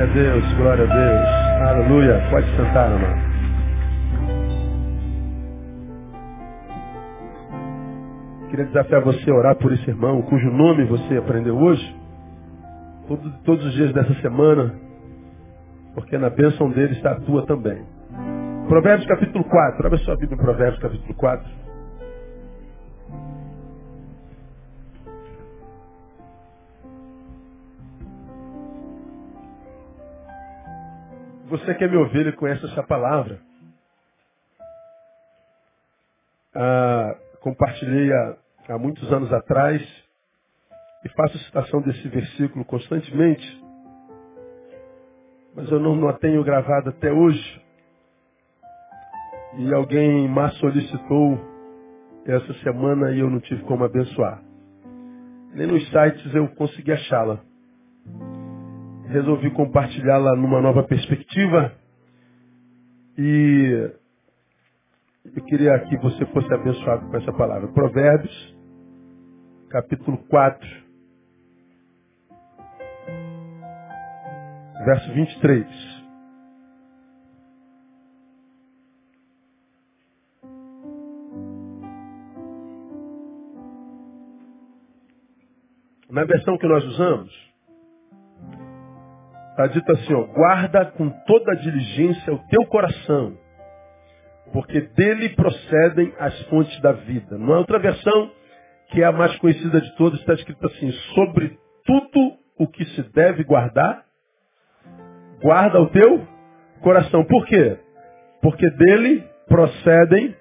Glória a Deus, glória a Deus. Aleluia. Pode sentar, amado. Queria desafiar você a orar por esse irmão, cujo nome você aprendeu hoje, todos, todos os dias dessa semana, porque na bênção dele está a tua também. Provérbios capítulo 4, abre sua Bíblia em Provérbios capítulo 4. Você que é meu ovelha conhece essa palavra. Ah, compartilhei há, há muitos anos atrás e faço citação desse versículo constantemente, mas eu não, não a tenho gravado até hoje. E alguém mais solicitou essa semana e eu não tive como abençoar. Nem nos sites eu consegui achá-la. Resolvi compartilhá-la numa nova perspectiva e eu queria que você fosse abençoado com essa palavra. Provérbios, capítulo 4, verso 23. Na versão que nós usamos, está dito assim, ó, guarda com toda diligência o teu coração, porque dele procedem as fontes da vida. Numa outra versão, que é a mais conhecida de todas, está escrito assim, sobre tudo o que se deve guardar, guarda o teu coração. Por quê? Porque dele procedem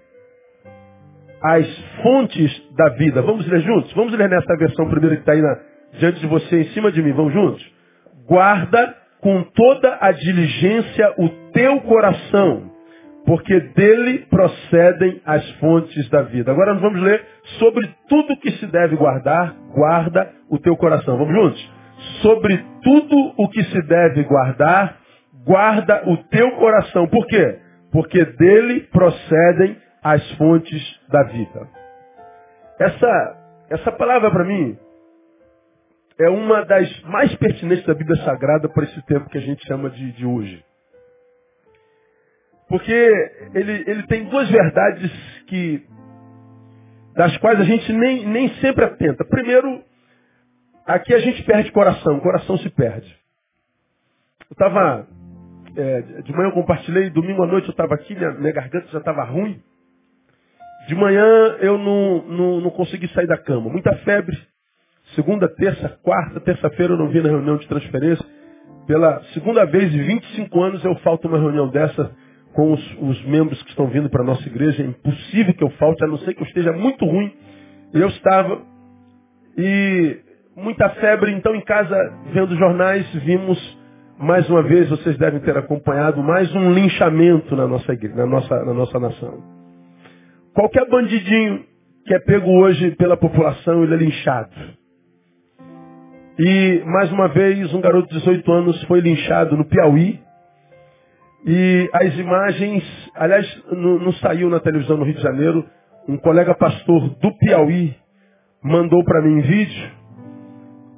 as fontes da vida. Vamos ler juntos? Vamos ler nessa versão primeira que está aí na, diante de você, em cima de mim. Vamos juntos? Guarda com toda a diligência o teu coração, porque dele procedem as fontes da vida. Agora nós vamos ler sobre tudo que se deve guardar, guarda o teu coração. Vamos juntos? Sobre tudo o que se deve guardar, guarda o teu coração. Por quê? Porque dele procedem as fontes da vida. Essa, essa palavra para mim é uma das mais pertinentes da Bíblia Sagrada para esse tempo que a gente chama de, de hoje. Porque ele, ele tem duas verdades que das quais a gente nem, nem sempre atenta. Primeiro, aqui a gente perde coração, coração se perde. Eu estava, é, de manhã eu compartilhei, domingo à noite eu estava aqui, minha, minha garganta já estava ruim. De manhã eu não, não, não consegui sair da cama, muita febre. Segunda, terça, quarta, terça-feira eu não vi na reunião de transferência. Pela segunda vez em 25 anos eu falto uma reunião dessa com os, os membros que estão vindo para a nossa igreja. É impossível que eu falte, a não ser que eu esteja muito ruim. Eu estava e muita febre, então em casa, vendo jornais, vimos mais uma vez, vocês devem ter acompanhado, mais um linchamento na nossa igreja, na nossa, na nossa nação. Qualquer bandidinho que é pego hoje pela população, ele é linchado. E, mais uma vez, um garoto de 18 anos foi linchado no Piauí, e as imagens, aliás, não, saiu na televisão no Rio de Janeiro, um colega pastor do Piauí mandou para mim vídeo,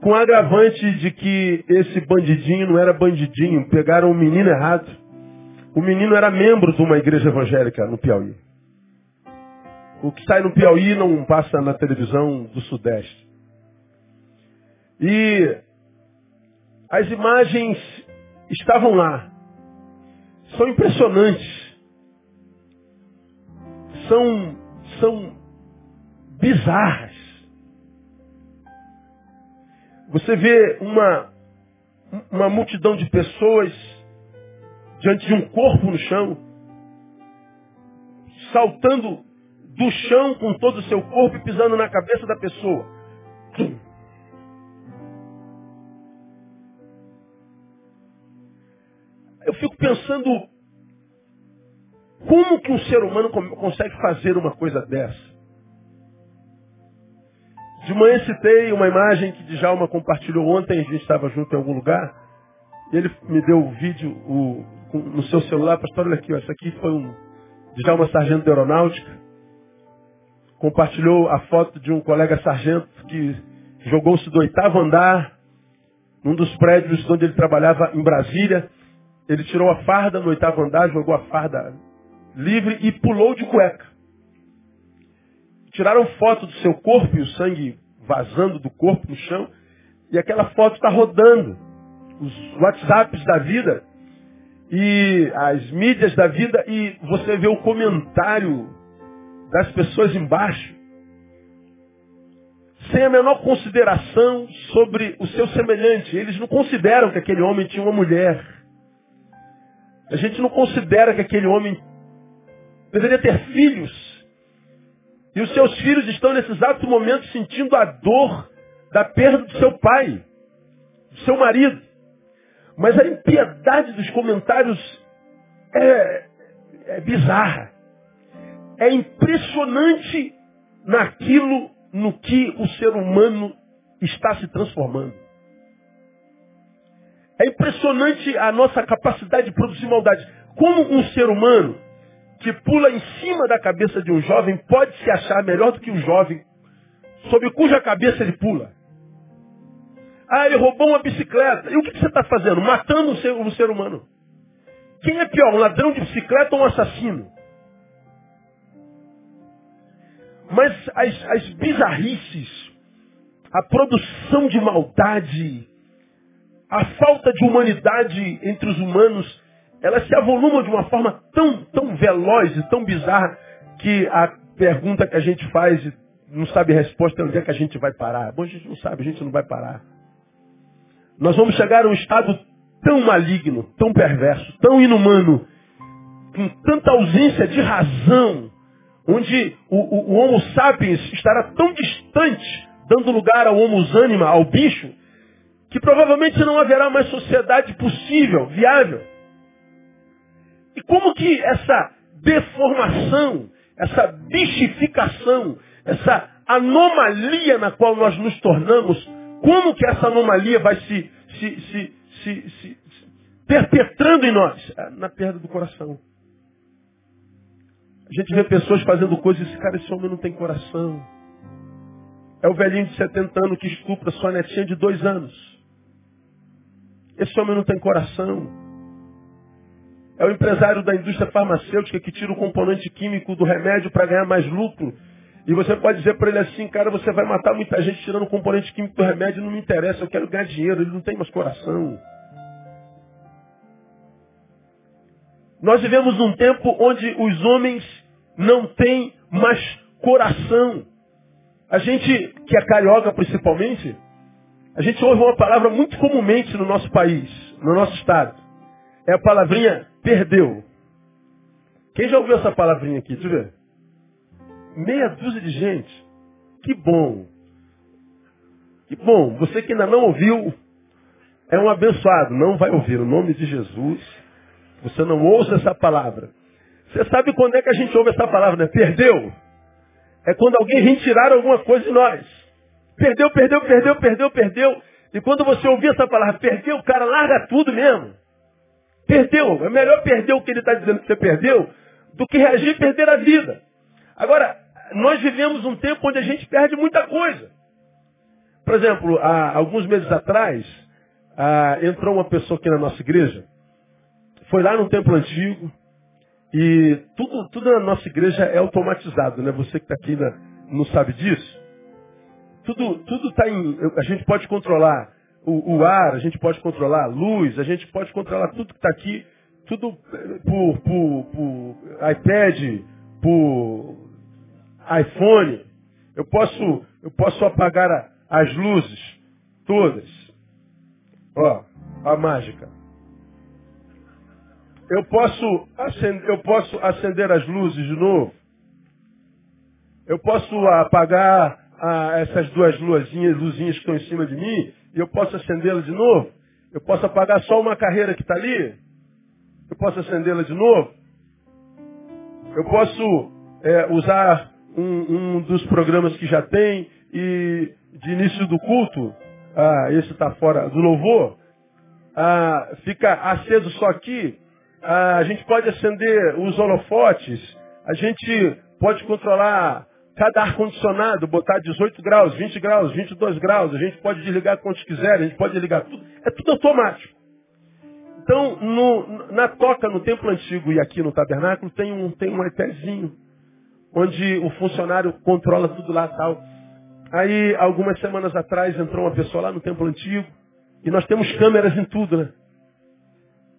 com agravante de que esse bandidinho não era bandidinho, pegaram o um menino errado. O menino era membro de uma igreja evangélica no Piauí. O que sai no Piauí não passa na televisão do Sudeste. E as imagens estavam lá são impressionantes. São, são bizarras. Você vê uma, uma multidão de pessoas diante de um corpo no chão, saltando do chão com todo o seu corpo e pisando na cabeça da pessoa. Fico pensando como que um ser humano consegue fazer uma coisa dessa? De manhã citei uma imagem que Djalma compartilhou ontem, a gente estava junto em algum lugar, e ele me deu o vídeo o, no seu celular, pastor, olha aqui, ó, aqui foi um Djalma Sargento de Aeronáutica, compartilhou a foto de um colega sargento que jogou-se do oitavo andar num dos prédios onde ele trabalhava em Brasília. Ele tirou a farda no oitavo andar, jogou a farda livre e pulou de cueca. Tiraram foto do seu corpo e o sangue vazando do corpo no chão. E aquela foto está rodando. Os WhatsApps da vida e as mídias da vida e você vê o comentário das pessoas embaixo sem a menor consideração sobre o seu semelhante. Eles não consideram que aquele homem tinha uma mulher. A gente não considera que aquele homem deveria ter filhos. E os seus filhos estão nesse exato momento sentindo a dor da perda do seu pai, do seu marido. Mas a impiedade dos comentários é, é bizarra. É impressionante naquilo no que o ser humano está se transformando. É impressionante a nossa capacidade de produzir maldade. Como um ser humano que pula em cima da cabeça de um jovem pode se achar melhor do que o um jovem sobre cuja cabeça ele pula. Ah, ele roubou uma bicicleta. E o que você está fazendo? Matando um ser, um ser humano. Quem é pior, um ladrão de bicicleta ou um assassino? Mas as, as bizarrices, a produção de maldade, a falta de humanidade entre os humanos, elas se avolumam de uma forma tão, tão veloz e tão bizarra que a pergunta que a gente faz não sabe a resposta é onde é que a gente vai parar. Bom, a gente não sabe, a gente não vai parar. Nós vamos chegar a um estado tão maligno, tão perverso, tão inumano, com tanta ausência de razão, onde o, o, o Homo sapiens estará tão distante, dando lugar ao Homo anima, ao bicho, que provavelmente não haverá mais sociedade possível, viável. E como que essa deformação, essa bichificação, essa anomalia na qual nós nos tornamos, como que essa anomalia vai se, se, se, se, se perpetrando em nós? É, na perda do coração. A gente vê pessoas fazendo coisas e diz, cara, esse homem não tem coração. É o velhinho de 70 anos que estupra sua netinha de dois anos. Esse homem não tem coração. É o empresário da indústria farmacêutica que tira o componente químico do remédio para ganhar mais lucro. E você pode dizer para ele assim, cara, você vai matar muita gente tirando o componente químico do remédio, não me interessa, eu quero ganhar dinheiro, ele não tem mais coração. Nós vivemos num tempo onde os homens não tem mais coração. A gente, que é carioca principalmente, a gente ouve uma palavra muito comumente no nosso país, no nosso estado. É a palavrinha perdeu. Quem já ouviu essa palavrinha aqui? Deixa eu ver. Meia dúzia de gente. Que bom. Que bom. Você que ainda não ouviu, é um abençoado. Não vai ouvir. O nome de Jesus. Você não ouça essa palavra. Você sabe quando é que a gente ouve essa palavra, né? Perdeu. É quando alguém vem tirar alguma coisa de nós. Perdeu, perdeu, perdeu, perdeu, perdeu. E quando você ouvir essa palavra, perdeu, o cara larga tudo mesmo. Perdeu. É melhor perder o que ele está dizendo que você perdeu do que reagir e perder a vida. Agora, nós vivemos um tempo onde a gente perde muita coisa. Por exemplo, há alguns meses atrás, ah, entrou uma pessoa aqui na nossa igreja, foi lá no templo antigo, e tudo, tudo na nossa igreja é automatizado, né? Você que está aqui né, não sabe disso. Tudo tudo está em. A gente pode controlar o, o, ar, a gente pode controlar a luz, a gente pode controlar tudo que está aqui, tudo eh, por, por, por iPad, por iPhone. Eu posso, eu posso apagar a, as luzes todas. Ó, a mágica. Eu posso, acender, eu posso acender as luzes de novo. Eu posso apagar ah, essas duas luzinhas, luzinhas que estão em cima de mim e eu posso acendê-las de novo. Eu posso apagar só uma carreira que está ali. Eu posso acendê-la de novo. Eu posso é, usar um, um, dos programas que já tem e de início do culto, ah, esse está fora do louvor, ah, fica aceso só aqui a gente pode acender os holofotes, a gente pode controlar cada ar-condicionado botar 18 graus, 20 graus, 22 graus. A gente pode desligar quantos quiser, a gente pode desligar tudo. É tudo automático. Então, no, na toca, no templo antigo e aqui no tabernáculo, tem um, tem um iPadzinho, onde o funcionário controla tudo lá tal. Aí, algumas semanas atrás, entrou uma pessoa lá no templo antigo, e nós temos câmeras em tudo, né?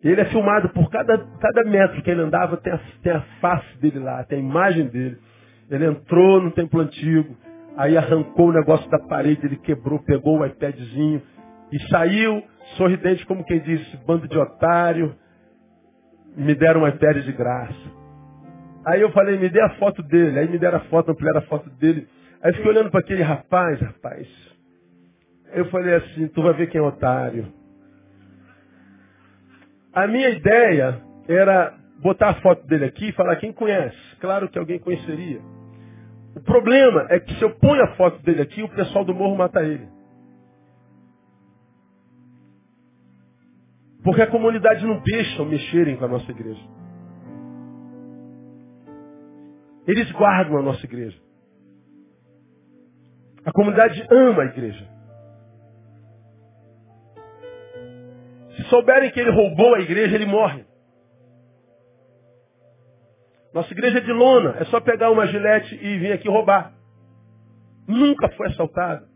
Ele é filmado por cada, cada metro que ele andava, tem a, tem a face dele lá, tem a imagem dele. Ele entrou no templo antigo, aí arrancou o negócio da parede, ele quebrou, pegou o iPadzinho e saiu sorridente como quem disse, bando de otário, me deram um iPad de graça. Aí eu falei, me dê a foto dele. Aí me deram a foto, ampliaram a foto dele. Aí fiquei olhando para aquele rapaz, rapaz. Eu falei assim, tu vai ver quem é otário. A minha ideia era botar a foto dele aqui e falar quem conhece. Claro que alguém conheceria. O problema é que se eu ponho a foto dele aqui, o pessoal do morro mata ele. Porque a comunidade não deixa mexerem com a nossa igreja. Eles guardam a nossa igreja. A comunidade ama a igreja. Se souberem que ele roubou a igreja, ele morre. Nossa igreja é de lona, é só pegar uma gilete e vir aqui roubar. Nunca foi assaltado.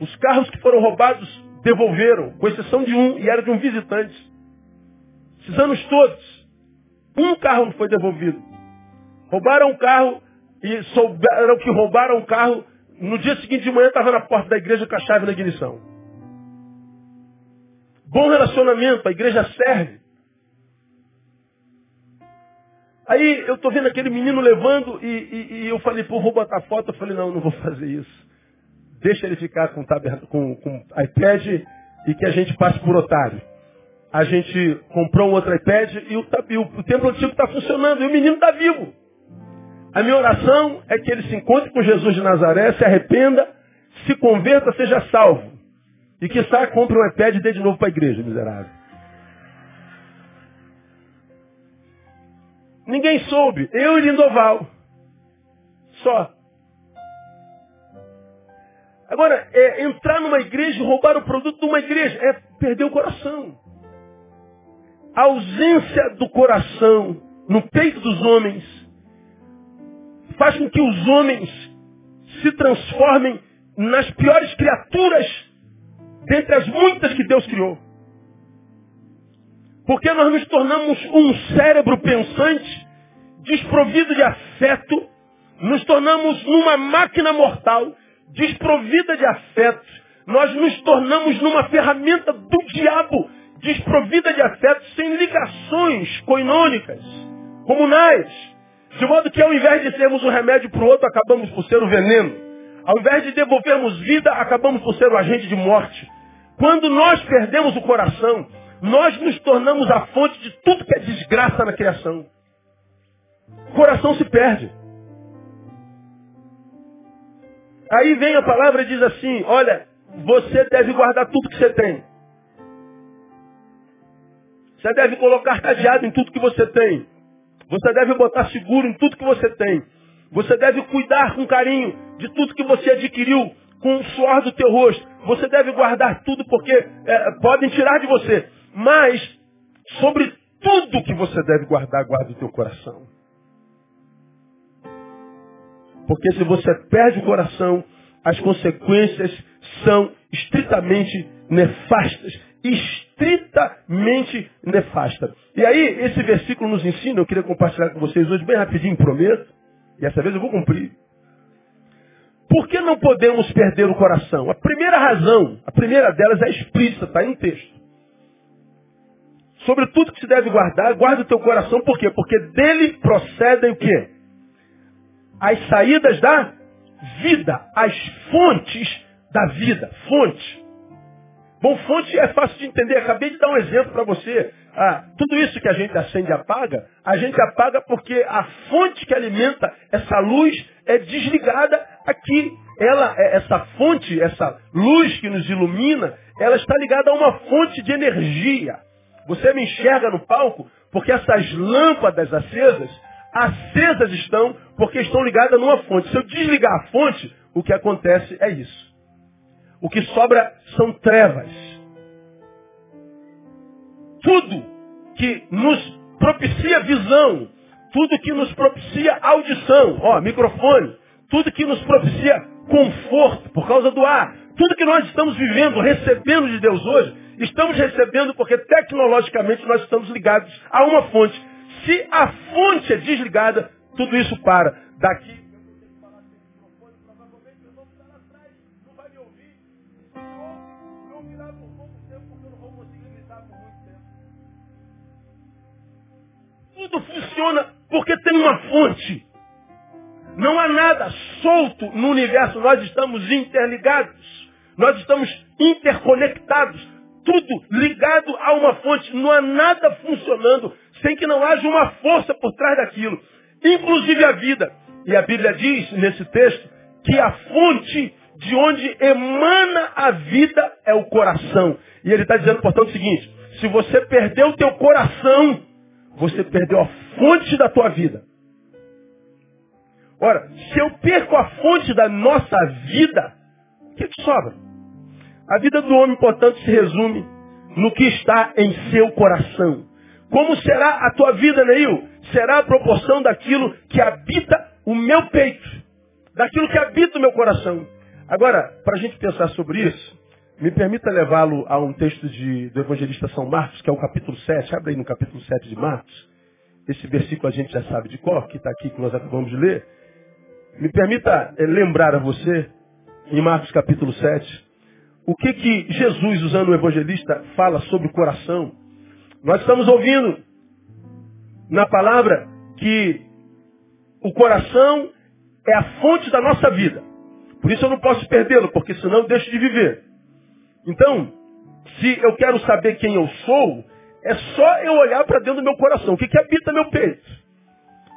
Os carros que foram roubados devolveram, com exceção de um, e era de um visitante. Esses anos todos, um carro não foi devolvido. Roubaram um carro e souberam que roubaram o carro. No dia seguinte de manhã estava na porta da igreja com a chave na ignição. Bom relacionamento, a igreja serve. Aí eu estou vendo aquele menino levando e, e, e, eu falei, pô, vou botar foto. Eu falei, não, não vou fazer isso. Deixa ele ficar com, com, com iPad e que a gente passe por otário. A gente comprou um outro iPad e o, o, o templo antigo está funcionando e o menino está vivo. A minha oração é que ele se encontre com Jesus de Nazaré, se arrependa, se converta, seja salvo. E que saia, compre um iPad e dê de novo para a igreja, miserável. Ninguém soube. Eu e Lindoval. Só. Agora, é, entrar numa igreja e roubar o produto de uma igreja é perder o coração. A ausência do coração no peito dos homens faz com que os homens se transformem nas piores criaturas dentre as muitas que Deus criou. Porque nós nos tornamos um cérebro pensante, desprovido de afeto, nos tornamos numa máquina mortal, desprovida de afeto, nós nos tornamos numa ferramenta do diabo, desprovida de afeto, sem ligações coinônicas, comunais. De modo que ao invés de sermos um remédio para o outro, acabamos por ser o veneno. Ao invés de devolvermos vida, acabamos por ser o agente de morte. Quando nós perdemos o coração, nós nos tornamos a fonte de tudo que é desgraça na criação. O coração se perde. Aí vem a palavra e diz assim, olha, você deve guardar tudo que você tem. Você deve colocar cadeado em tudo que você tem. Você deve botar seguro em tudo que você tem. Você deve cuidar com carinho de tudo que você adquiriu com o suor do teu rosto. Você deve guardar tudo porque é, podem tirar de você. Mas, sobre tudo que você deve guardar, guarda o teu coração. Porque se você perde o coração, as consequências são estritamente nefastas estritamente nefasta. E aí, esse versículo nos ensina, eu queria compartilhar com vocês hoje, bem rapidinho, prometo, e dessa vez eu vou cumprir. Por que não podemos perder o coração? A primeira razão, a primeira delas é explícita, está no texto. Sobre tudo que se deve guardar, guarda o teu coração, por quê? Porque dele procedem o quê? As saídas da vida, as fontes da vida, fonte. Bom, fonte é fácil de entender. Acabei de dar um exemplo para você. Ah, tudo isso que a gente acende e apaga, a gente apaga porque a fonte que alimenta essa luz é desligada aqui. Ela, é, essa fonte, essa luz que nos ilumina, ela está ligada a uma fonte de energia. Você me enxerga no palco porque essas lâmpadas acesas acesas estão porque estão ligadas numa fonte. Se eu desligar a fonte, o que acontece é isso. O que sobra são trevas. Tudo que nos propicia visão, tudo que nos propicia audição, ó, microfone, tudo que nos propicia conforto por causa do ar, tudo que nós estamos vivendo, recebendo de Deus hoje, estamos recebendo porque tecnologicamente nós estamos ligados a uma fonte. Se a fonte é desligada, tudo isso para. Daqui Tudo funciona porque tem uma fonte. Não há nada solto no universo. Nós estamos interligados. Nós estamos interconectados. Tudo ligado a uma fonte. Não há nada funcionando sem que não haja uma força por trás daquilo. Inclusive a vida. E a Bíblia diz nesse texto que a fonte de onde emana a vida é o coração. E ele está dizendo, portanto, o seguinte: se você perdeu o teu coração, você perdeu a fonte da tua vida. Ora, se eu perco a fonte da nossa vida, o que, que sobra? A vida do homem, portanto, se resume no que está em seu coração. Como será a tua vida, Neil? Será a proporção daquilo que habita o meu peito, daquilo que habita o meu coração. Agora, para a gente pensar sobre isso, me permita levá-lo a um texto de, do evangelista São Marcos, que é o capítulo 7. Abre aí no capítulo 7 de Marcos. Esse versículo a gente já sabe de cor, que está aqui, que nós acabamos de ler. Me permita eh, lembrar a você, em Marcos capítulo 7, o que que Jesus, usando o evangelista, fala sobre o coração. Nós estamos ouvindo na palavra que o coração é a fonte da nossa vida. Por isso eu não posso perdê-lo, porque senão eu deixo de viver. Então, se eu quero saber quem eu sou, é só eu olhar para dentro do meu coração. O que, que habita meu peito?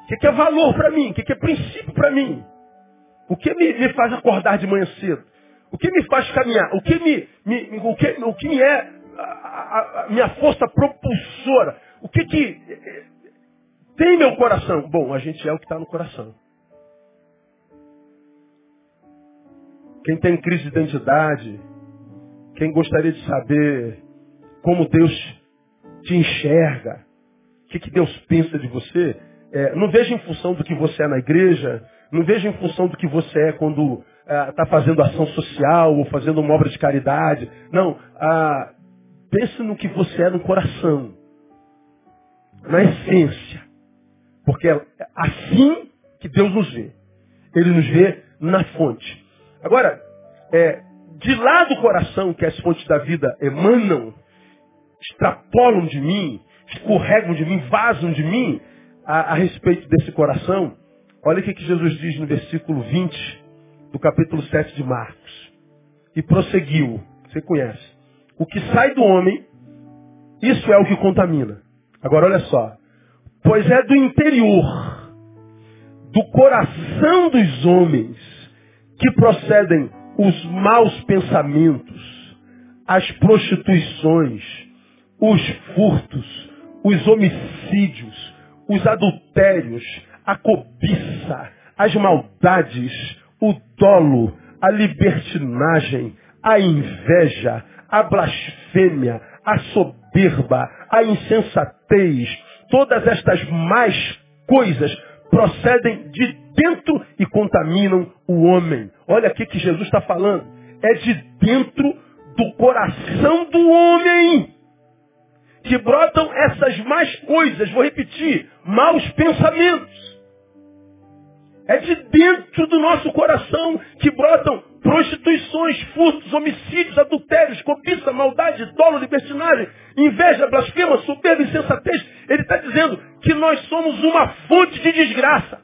O que, que é valor para mim? O que, que é princípio para mim? O que me, me, faz acordar de manhã cedo? O que me faz caminhar? O que me, me o que, o que me é a, a, minha força propulsora? O que que tem meu coração? Bom, a gente é o que está no coração. Quem tem crise de identidade, quem gostaria de saber como Deus te enxerga, o que, que Deus pensa de você, é, não veja em função do que você é na igreja, não veja em função do que você é quando está é, fazendo ação social ou fazendo uma obra de caridade. Não, ah, pense no que você é no coração, na essência. Porque é assim que Deus nos vê. Ele nos vê na fonte. Agora, é, de lá do coração que as fontes da vida emanam, extrapolam de mim, escorregam de mim, vazam de mim, a, a respeito desse coração, olha o que, que Jesus diz no versículo 20 do capítulo 7 de Marcos. E prosseguiu, você conhece. O que sai do homem, isso é o que contamina. Agora olha só. Pois é do interior, do coração dos homens, que procedem os maus pensamentos, as prostituições, os furtos, os homicídios, os adultérios, a cobiça, as maldades, o dolo, a libertinagem, a inveja, a blasfêmia, a soberba, a insensatez, todas estas mais coisas procedem de dentro e contaminam o homem. Olha aqui que Jesus está falando. É de dentro do coração do homem que brotam essas más coisas. Vou repetir: maus pensamentos. É de dentro do nosso coração que brotam prostituições, furtos, homicídios, adultérios, cobiça, maldade, dolo, libertinagem, inveja, blasfema, soberba, insensatez. Ele está dizendo que nós somos uma fonte de desgraça.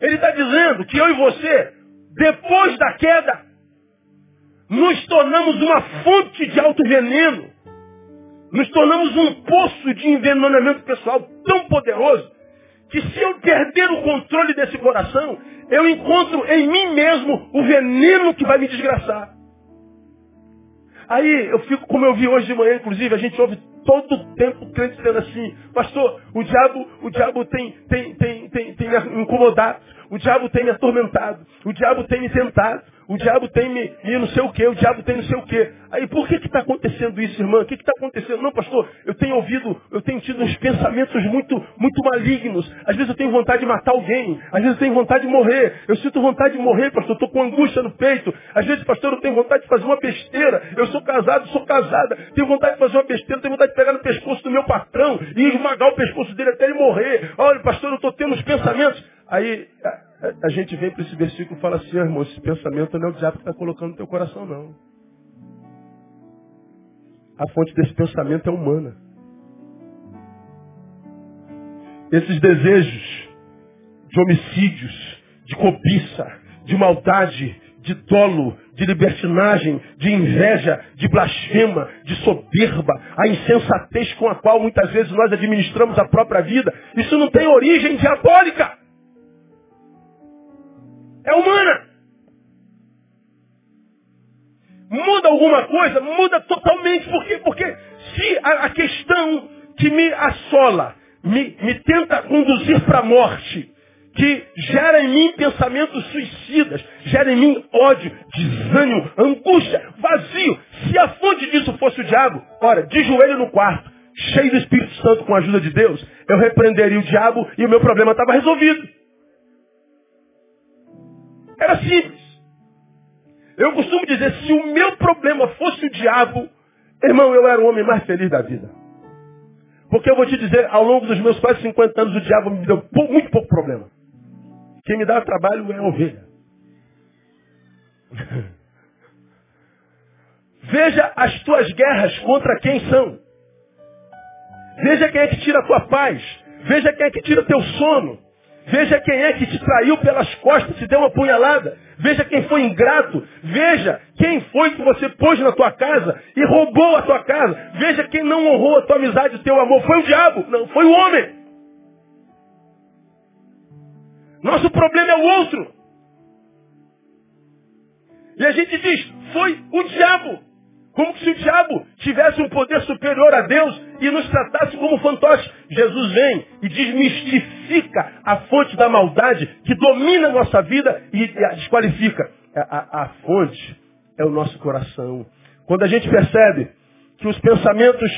Ele está dizendo que eu e você, depois da queda, nos tornamos uma fonte de alto veneno. Nos tornamos um poço de envenenamento pessoal tão poderoso que se eu perder o controle desse coração, eu encontro em mim mesmo o veneno que vai me desgraçar. Aí eu fico, como eu vi hoje de manhã, inclusive, a gente ouve todo o tempo crente dizendo assim, pastor, o diabo, o diabo tem, tem, tem, tem, tem me incomodado, o diabo tem me atormentado, o diabo tem me tentado, o diabo tem me, me não sei o que, o diabo tem não sei o que. Aí por que está acontecendo isso, irmã? O que está acontecendo? Não, pastor, eu tenho ouvido, eu tenho tido uns pensamentos muito, muito malignos. Às vezes eu tenho vontade de matar alguém, às vezes eu tenho vontade de morrer. Eu sinto vontade de morrer, pastor, estou com angústia no peito. Às vezes, pastor, eu tenho vontade de fazer uma besteira. Eu sou casado, sou casada, tenho vontade de fazer uma besteira, tenho vontade de pegar no pescoço do meu patrão e esmagar o pescoço dele até ele morrer. Olha, pastor, eu estou tendo uns pensamentos. Aí a, gente vem para esse versículo e fala assim, ah, irmão, esse pensamento não é o diabo que está colocando no teu coração, não. A fonte desse pensamento é humana. Esses desejos de homicídios, de cobiça, de maldade, de dolo, de libertinagem, de inveja, de blasfema, de soberba, a insensatez com a qual muitas vezes nós administramos a própria vida, isso não tem origem diabólica é humana. Muda alguma coisa? Muda totalmente. Por quê? Porque se a, questão que me assola, me, me tenta conduzir para a morte, que gera em mim pensamentos suicidas, gera em mim ódio, desânimo, angústia, vazio. Se a fonte disso fosse o diabo, ora, de joelho no quarto, cheio do Espírito Santo com a ajuda de Deus, eu repreenderia o diabo e o meu problema estava resolvido. Era simples. Eu costumo dizer, se o meu problema fosse o diabo, irmão, eu era o homem mais feliz da vida. Porque eu vou te dizer, ao longo dos meus quase 50 anos, o diabo me deu muito pouco problema. Quem me dá trabalho é a ovelha. Veja as tuas guerras contra quem são. Veja quem é que tira a tua paz. Veja quem é que tira o teu sono. Veja quem é que te traiu pelas costas, te deu uma punhalada. Veja quem foi ingrato. Veja quem foi que você pôs na tua casa e roubou a tua casa. Veja quem não honrou a tua amizade, o teu amor. Foi o diabo, não, foi o homem. Nosso problema é o outro. E a gente diz, foi o diabo. Como se o diabo tivesse um poder superior a Deus e nos tratasse como fantoches. Jesus vem e desmistifica a fonte da maldade que domina a nossa vida e desqualifica. A, a, a fonte é o nosso coração. Quando a gente percebe que os pensamentos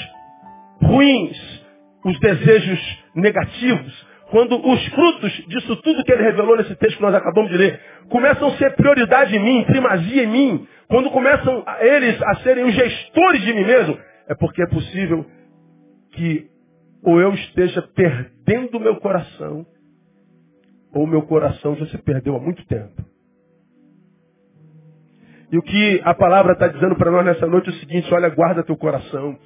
ruins, os desejos negativos, quando os frutos disso tudo que ele revelou nesse texto que nós acabamos de ler, começam a ser prioridade em mim, primazia em mim, quando começam eles a serem os gestores de mim mesmo, é porque é possível que ou eu esteja perdendo o meu coração, ou o meu coração já se perdeu há muito tempo. E o que a palavra está dizendo para nós nessa noite é o seguinte, olha, guarda teu coração.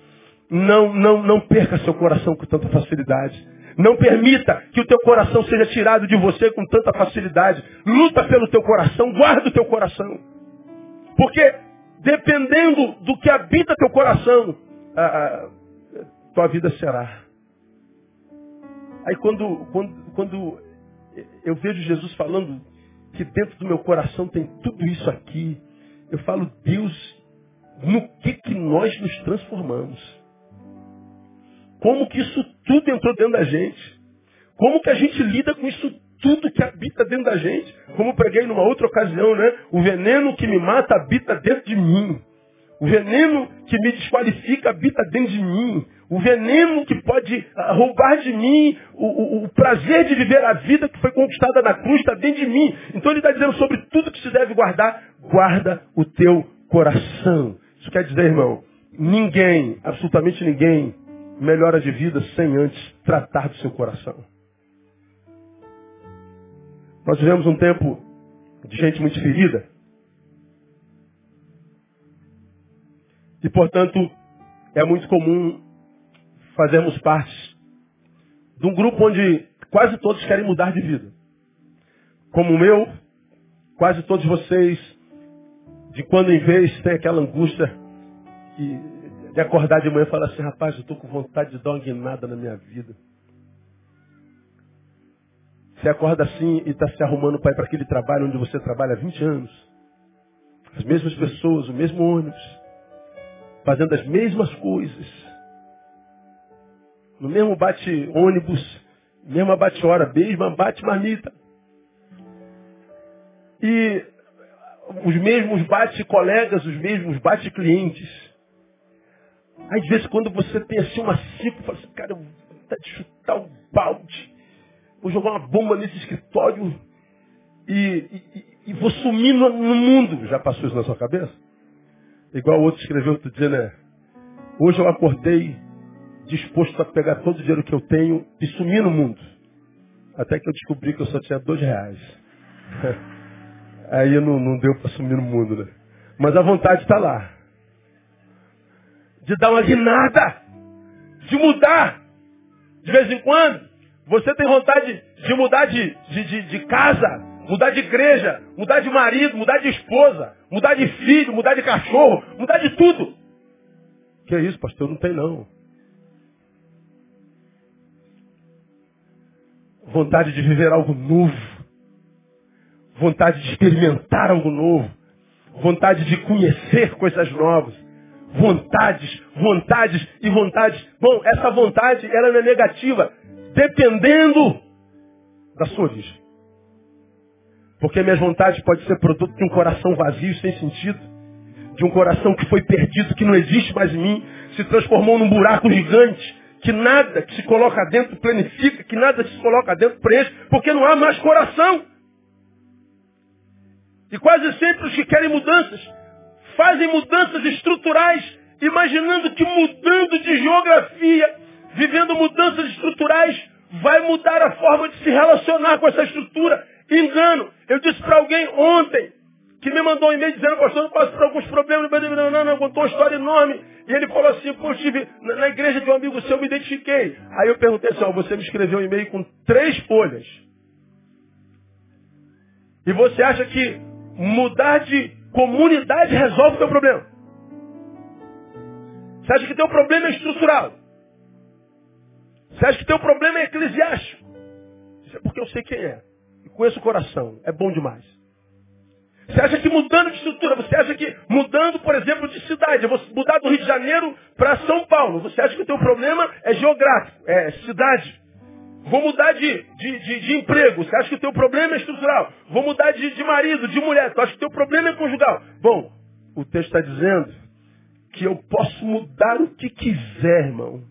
Não, não, não perca seu coração com tanta facilidade. Não permita que o teu coração seja tirado de você com tanta facilidade. Luta pelo teu coração, guarda o teu coração. Porque dependendo do que habita teu coração, a, a, tua vida será. Aí quando, quando, quando eu vejo Jesus falando que dentro do meu coração tem tudo isso aqui, eu falo, Deus, no que, que nós nos transformamos? Como que isso tudo entrou dentro da gente? Como que a gente lida com isso tudo que habita dentro da gente? Como preguei numa outra ocasião, né? O veneno que me mata habita dentro de mim. O veneno que me desqualifica habita dentro de mim. O veneno que pode ah, roubar de mim o, o, o prazer de viver a vida que foi conquistada na cruz está dentro de mim. Então ele está dizendo sobre tudo que se deve guardar, guarda o teu coração. Isso quer dizer, irmão, ninguém, absolutamente ninguém, melhora de vida sem antes tratar do seu coração. Nós vivemos um tempo de gente muito ferida. E, portanto, é muito comum fazermos parte de um grupo onde quase todos querem mudar de vida. Como o meu, quase todos vocês, de quando em vez, tem aquela angústia de acordar de manhã e falar assim, rapaz, eu estou com vontade de dar uma guinada na minha vida. Você acorda assim e está se arrumando para ir para aquele trabalho onde você trabalha há 20 anos. As mesmas pessoas, o mesmo ônibus. fazendo as mesmas coisas. No mesmo bate ônibus, mesma bate hora, mesma bate marmita. E os mesmos bate colegas, os mesmos bate clientes. Aí de vez em quando você tem assim uma cinco, fala assim, cara, eu vou de chutar o balde, vou jogar uma bomba nesse escritório e, e, e vou sumir no, no, mundo. Já passou isso na sua cabeça? Igual o outro escreveu outro dia, né? Hoje eu acordei disposto a pegar todo o dinheiro que eu tenho e sumir no mundo. Até que eu descobri que eu só tinha dois reais. Aí não, não deu para sumir no mundo, né? Mas a vontade está lá. De dar uma guinada. De mudar. De vez em quando. Você tem vontade de mudar de, de, de, de casa, mudar de igreja, mudar de marido, mudar de esposa, mudar de filho, mudar de cachorro, mudar de tudo. Que é isso, pastor? Não tem não. Vontade de viver algo novo. Vontade de experimentar algo novo. Vontade de conhecer coisas novas. Vontades, vontades e vontades. Bom, essa vontade, ela não é negativa, dependendo da sua origem. Porque minhas vontades podem ser produto de um coração vazio, sem sentido. De um coração que foi perdido, que não existe mais em mim. Se transformou num buraco gigante que nada que se coloca dentro planifica, que nada que se coloca dentro preenche, porque não há mais coração. E quase sempre os que querem mudanças fazem mudanças estruturais, imaginando que mudando de geografia, vivendo mudanças estruturais, vai mudar a forma de se relacionar com essa estrutura. Engano. Eu disse para alguém ontem, que me mandou um e-mail dizendo, pastor, eu passo por alguns problemas, não, não, não, contou uma história enorme. E ele falou assim, pô, eu estive na igreja de um amigo seu, eu me identifiquei. Aí eu perguntei assim, ó, você me escreveu um e-mail com três folhas. E você acha que mudar de comunidade resolve o teu problema? Você acha que teu problema é estrutural? Você acha que teu problema é eclesiástico? Isso é porque eu sei quem é. E conheço o coração. É bom demais. Você acha que mudando de estrutura, você acha que mudando, por exemplo, de cidade, eu vou mudar do Rio de Janeiro para São Paulo, você acha que o teu problema é geográfico, é cidade. Vou mudar de, de, de, de emprego, você acha que o teu problema é estrutural. Vou mudar de, de marido, de mulher, você acha que o teu problema é conjugal. Bom, o texto está dizendo que eu posso mudar o que quiser, irmão.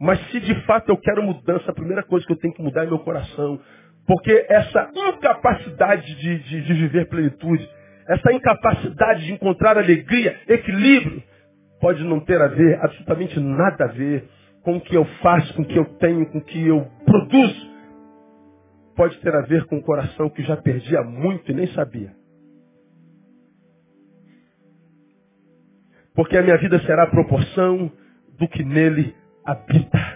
Mas se de fato eu quero mudança, a primeira coisa que eu tenho que mudar é meu coração. Porque essa incapacidade de, de, de viver plenitude, essa incapacidade de encontrar alegria, equilíbrio, pode não ter a ver, absolutamente nada a ver com o que eu faço, com o que eu tenho, com o que eu produzo. Pode ter a ver com o coração que já perdia muito e nem sabia. Porque a minha vida será a proporção do que nele habita.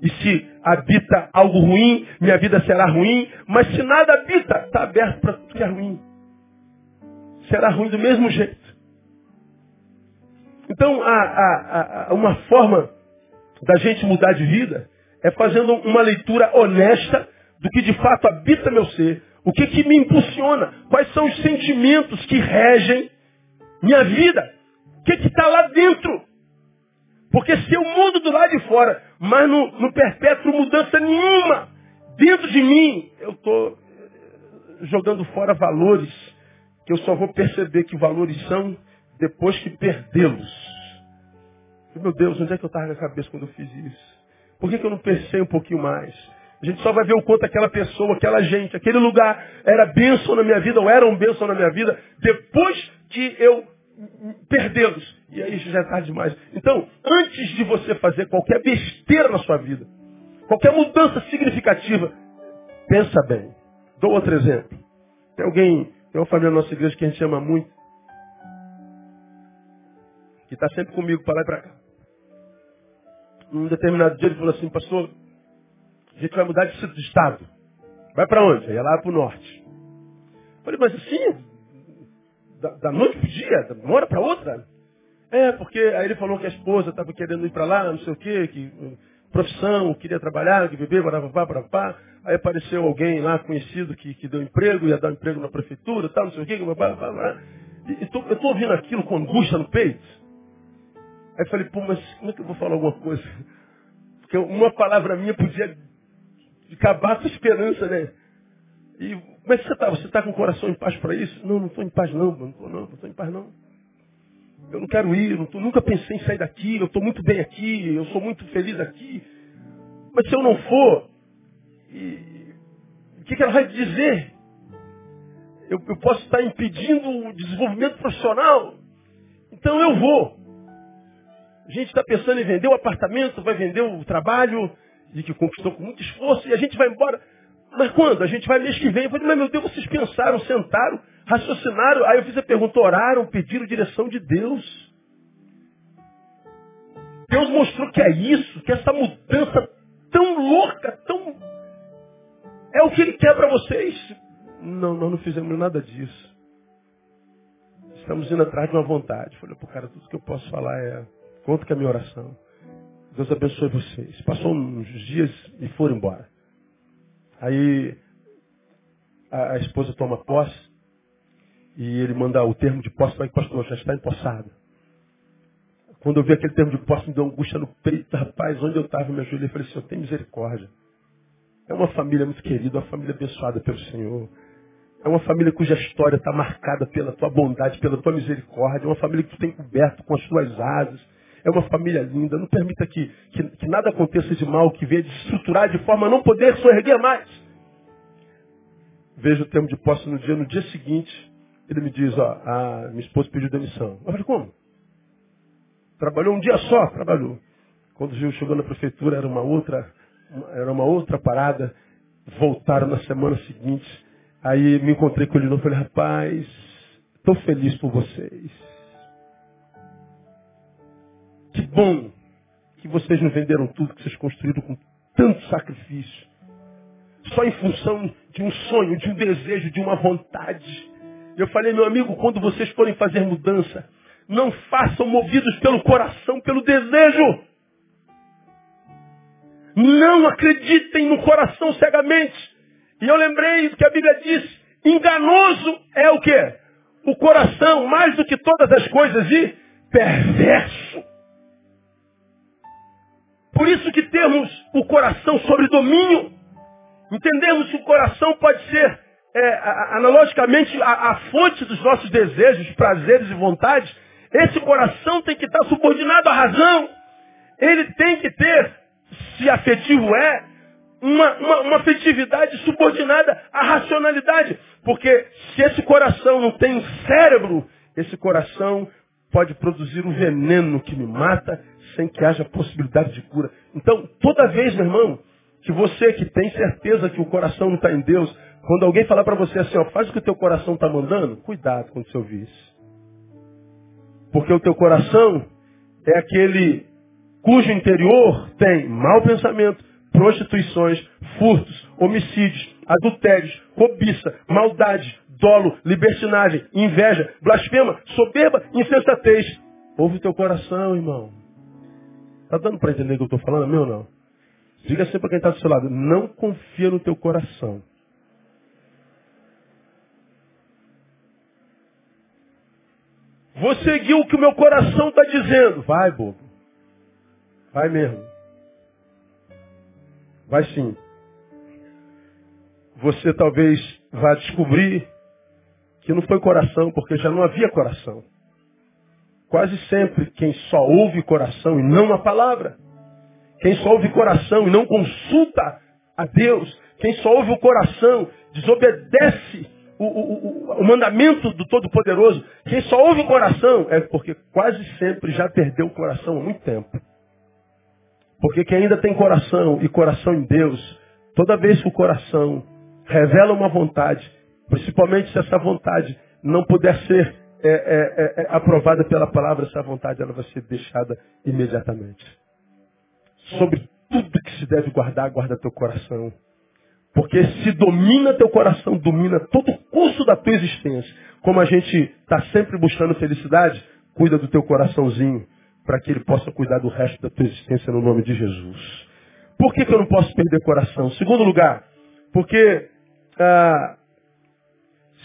E se habita algo ruim, minha vida será ruim. Mas se nada habita, está aberto para tudo que é ruim. Será ruim do mesmo jeito. Então, a, a, a, uma forma da gente mudar de vida é fazendo uma leitura honesta do que de fato habita meu ser. O que, que me impulsiona? Quais são os sentimentos que regem minha vida? O que está lá dentro? Porque se eu mudo do lado de fora, mas não, não mudança nenhuma dentro de mim, eu estou eh, jogando fora valores que eu só vou perceber que valores são depois que perdê-los. Meu Deus, onde é que eu estava na cabeça quando eu fiz isso? Por que, que eu não pensei um pouquinho mais? A gente só vai ver o quanto aquela pessoa, aquela gente, aquele lugar era bênção na minha vida, ou era um bênção na minha vida, depois que eu perdê-los. E aí já é tarde demais. Então, antes de você fazer qualquer besteira na sua vida, qualquer mudança significativa, pensa bem. Dou outro exemplo. Tem alguém, tem uma família na nossa igreja que a gente ama muito, que está sempre comigo para lá e para cá. Num determinado dia ele falou assim, pastor, a gente vai mudar de estado. Vai para onde? Ia lá para o norte. Eu falei, mas assim, da, da noite para o dia, de uma hora para outra? É, porque aí ele falou que a esposa estava querendo ir para lá, não sei o quê, que hum, profissão, queria trabalhar, que beber, barapá, barapá. Aí apareceu alguém lá conhecido que, que deu emprego, ia dar emprego na prefeitura, tal, não sei o quê, blá, blá, blá. E, tô, eu estou ouvindo aquilo com angústia no peito. Aí falei, pô, mas como é que eu vou falar alguma coisa? Porque uma palavra minha podia acabar com a esperança, né? E como é que você está? Você está com o coração em paz para isso? Não, não estou em paz não, não estou não, não estou em paz não. Eu não quero ir, não tô, nunca pensei em sair daqui, eu estou muito bem aqui, eu sou muito feliz aqui. Mas se eu não for, e, o que, que ela vai dizer? Eu, eu posso estar impedindo o desenvolvimento profissional. Então eu vou. A gente está pensando em vender o apartamento, vai vender o trabalho, de que conquistou com muito esforço, e a gente vai embora. Mas quando? A gente vai mês que vem. Eu falei, mas meu Deus, vocês pensaram, sentaram, raciocinaram. Aí eu fiz a pergunta, oraram, pediram direção de Deus. Deus mostrou que é isso, que essa mudança tão louca, tão. É o que Ele quer para vocês. Não, nós não fizemos nada disso. Estamos indo atrás de uma vontade. Falei, pô, cara, tudo que eu posso falar é. Conta que é a minha oração. Deus abençoe vocês. Passou uns dias e foram embora. Aí a, a esposa toma posse e ele manda o termo de posse para o pastor, já está empossado. Quando eu vi aquele termo de posse, me deu angústia no peito, rapaz, onde eu estava, me ajoelhei e falei, Senhor, tem misericórdia. É uma família muito querida, uma família abençoada pelo Senhor. É uma família cuja história está marcada pela tua bondade, pela tua misericórdia. É uma família que tu tem coberto com as tuas asas. É uma família linda. Não permita que, que, que nada aconteça de mal, que venha desestruturar de forma a não poder sorrir mais. Vejo o termo de posse no dia, no dia seguinte, ele me diz, ó, a minha esposa pediu demissão. Eu falei, como? Trabalhou um dia só? Trabalhou. Quando viu chegou na prefeitura, era uma outra, era uma outra parada. Voltaram na semana seguinte. Aí me encontrei com ele e falei, rapaz, estou feliz por vocês. Que bom que vocês não venderam tudo que vocês construíram com tanto sacrifício. Só em função de um sonho, de um desejo, de uma vontade. Eu falei, meu amigo, quando vocês forem fazer mudança, não façam movidos pelo coração, pelo desejo. Não acreditem no coração cegamente. E eu lembrei que a Bíblia diz, enganoso é o quê? O coração, mais do que todas as coisas, e perverso. Por isso que temos o coração sobre domínio. Entendemos que o coração pode ser, é, analogicamente, a, a fonte dos nossos desejos, prazeres e vontades, esse coração tem que estar subordinado à razão. Ele tem que ter, se afetivo é, uma, uma, uma afetividade subordinada à racionalidade. Porque se esse coração não tem cérebro, esse coração pode produzir um veneno que me mata sem que haja possibilidade de cura. Então, toda vez, meu irmão, que você que tem certeza que o coração não está em Deus, quando alguém falar para você assim, ó, faz o que o teu coração está mandando, cuidado quando você ouvir isso. Porque o teu coração é aquele cujo interior tem mau pensamento, prostituições, furtos, homicídios, adultérios, cobiça, maldade, dolo, libertinagem, inveja, blasfema, soberba, insensatez. Ouve o teu coração, irmão. Está dando para entender o que eu estou falando, meu não? Diga sempre para quem está do seu lado, não confia no teu coração. Vou seguir o que o meu coração está dizendo. Vai, bobo. Vai mesmo. Vai sim. Você talvez vá descobrir que não foi coração, porque já não havia coração. Quase sempre quem só ouve coração e não a palavra. Quem só ouve coração e não consulta a Deus. Quem só ouve o coração, desobedece o, o, o, mandamento do Todo-Poderoso. Quem só ouve o coração é porque quase sempre já perdeu o coração há muito tempo. Porque quem ainda tem coração e coração em Deus, toda vez que o coração revela uma vontade, principalmente se essa vontade não puder ser é, é, é, é aprovada pela palavra, essa vontade ela vai ser deixada imediatamente. Sobre tudo que se deve guardar, guarda teu coração. Porque se domina teu coração, domina todo o curso da tua existência. Como a gente está sempre buscando felicidade, cuida do teu coraçãozinho, para que ele possa cuidar do resto da tua existência no nome de Jesus. Por que, que eu não posso perder coração? Segundo lugar, porque ah,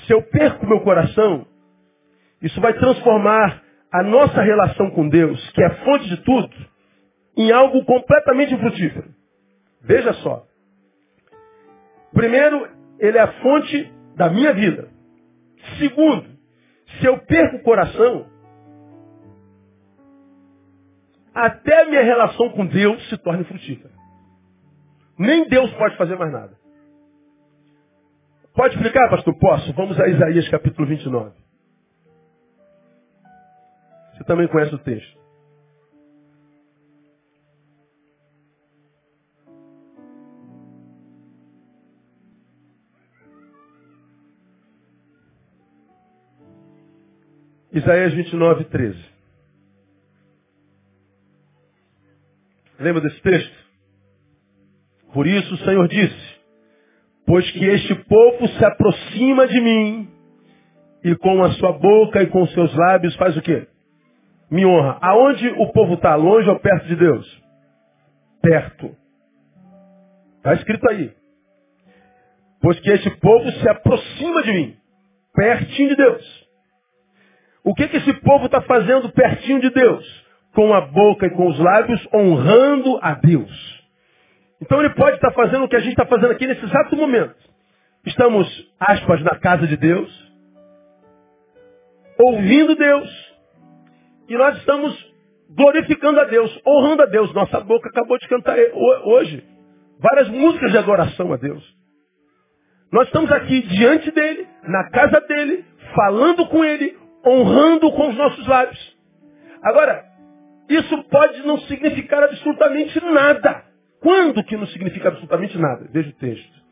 se eu perco meu coração, isso vai transformar a nossa relação com Deus, que é a fonte de tudo, em algo completamente infrutífero. Veja só. Primeiro, ele é a fonte da minha vida. Segundo, se eu perco o coração, até minha relação com Deus se torna frutífera. Nem Deus pode fazer mais nada. Pode explicar, pastor? Posso? Vamos a Isaías capítulo 29. Você também conhece o texto. Isaías 29, 13. Lembra desse texto? Por isso o Senhor disse, pois que este povo se aproxima de mim e com a sua boca e com seus lábios faz o quê? Me honra. Aonde o povo está? Longe ou perto de Deus? Perto. Está escrito aí. Pois que este povo se aproxima de mim, pertinho de Deus. O que, que esse povo está fazendo pertinho de Deus? Com a boca e com os lábios, honrando a Deus. Então ele pode estar tá fazendo o que a gente está fazendo aqui nesse exato momento. Estamos, aspas, na casa de Deus, ouvindo Deus, e nós estamos glorificando a Deus, honrando a Deus. Nossa boca acabou de cantar hoje várias músicas de adoração a Deus. Nós estamos aqui diante dele, na casa dele, falando com ele, honrando com os nossos lábios. Agora, isso pode não significar absolutamente nada. Quando que não significa absolutamente nada? Veja o texto.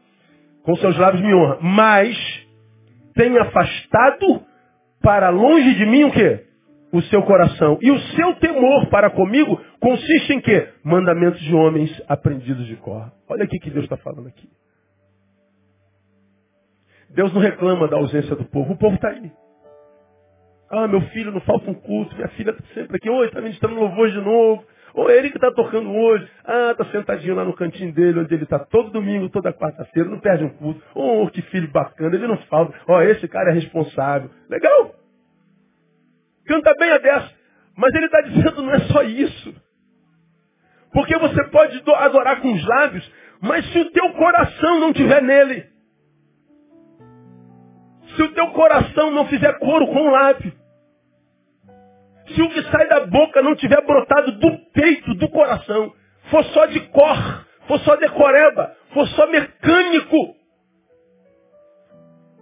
Com seus lábios me honra. Mas tem afastado para longe de mim o quê? O seu coração. E o seu temor para comigo consiste em quê? Mandamentos de homens aprendidos de cor. Olha aqui que Deus está falando aqui. Deus não reclama da ausência do povo. O povo está aí. Ah, meu filho, não falta um culto. Minha filha está sempre aqui. Oi, está ministrando louvor de novo. Ou ele que está tocando hoje. Ah, está sentadinho lá no cantinho dele, onde ele está todo domingo, toda quarta-feira. Não perde um culto. Oh, que filho bacana. Ele não falta. Ó, oh, esse cara é responsável. Legal. Canta bem a dessa. Mas ele está dizendo não é só isso. Porque você pode adorar com os lábios, mas se o teu coração não estiver nele, se o teu coração não fizer coro com o lábio, se o que sai da boca não tiver brotado do peito, do coração, for só de cor, for só decoreba, for só mecânico,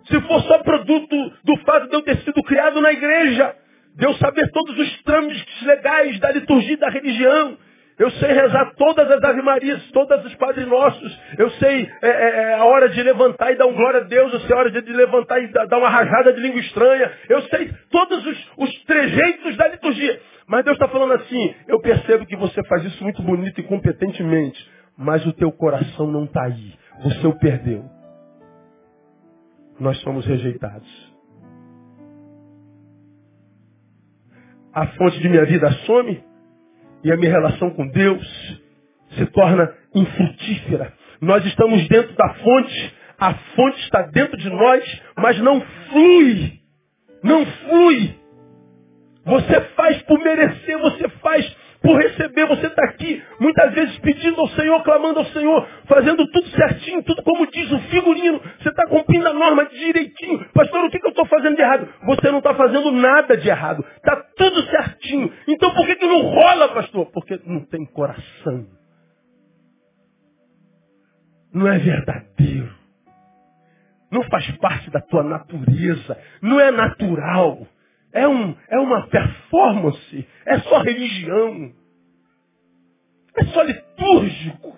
se for só produto do fato de eu ter sido criado na igreja, eu saber todos os trâmites legais da liturgia da religião, eu sei rezar todas as Ave Marias, todas os Padres Nossos. Eu sei é, é, é, a hora de levantar e dar um glória a Deus. Eu sei a hora de levantar e dar uma rajada de língua estranha. Eu sei todos os, os trejeitos da liturgia. Mas Deus está falando assim, eu percebo que você faz isso muito bonito e competentemente. Mas o teu coração não está aí. Você o perdeu. Nós somos rejeitados. A fonte de minha vida some e a minha relação com Deus se torna infrutífera. Nós estamos dentro da fonte, a fonte está dentro de nós, mas não flui. Não flui. Você faz por merecer, você faz por receber. Você está aqui, muitas vezes pedindo ao Senhor, clamando ao Senhor, fazendo tudo certinho, tudo como diz o figurino. Você está cumprindo a norma direitinho. Pastor, o que, que eu estou fazendo de errado? Você não está fazendo nada de errado. Está tudo certinho. Então por que, que não rola, pastor? Porque não tem coração. Não é verdadeiro. Não faz parte da tua natureza. Não é natural. É, um, é uma performance. É só religião. É só litúrgico.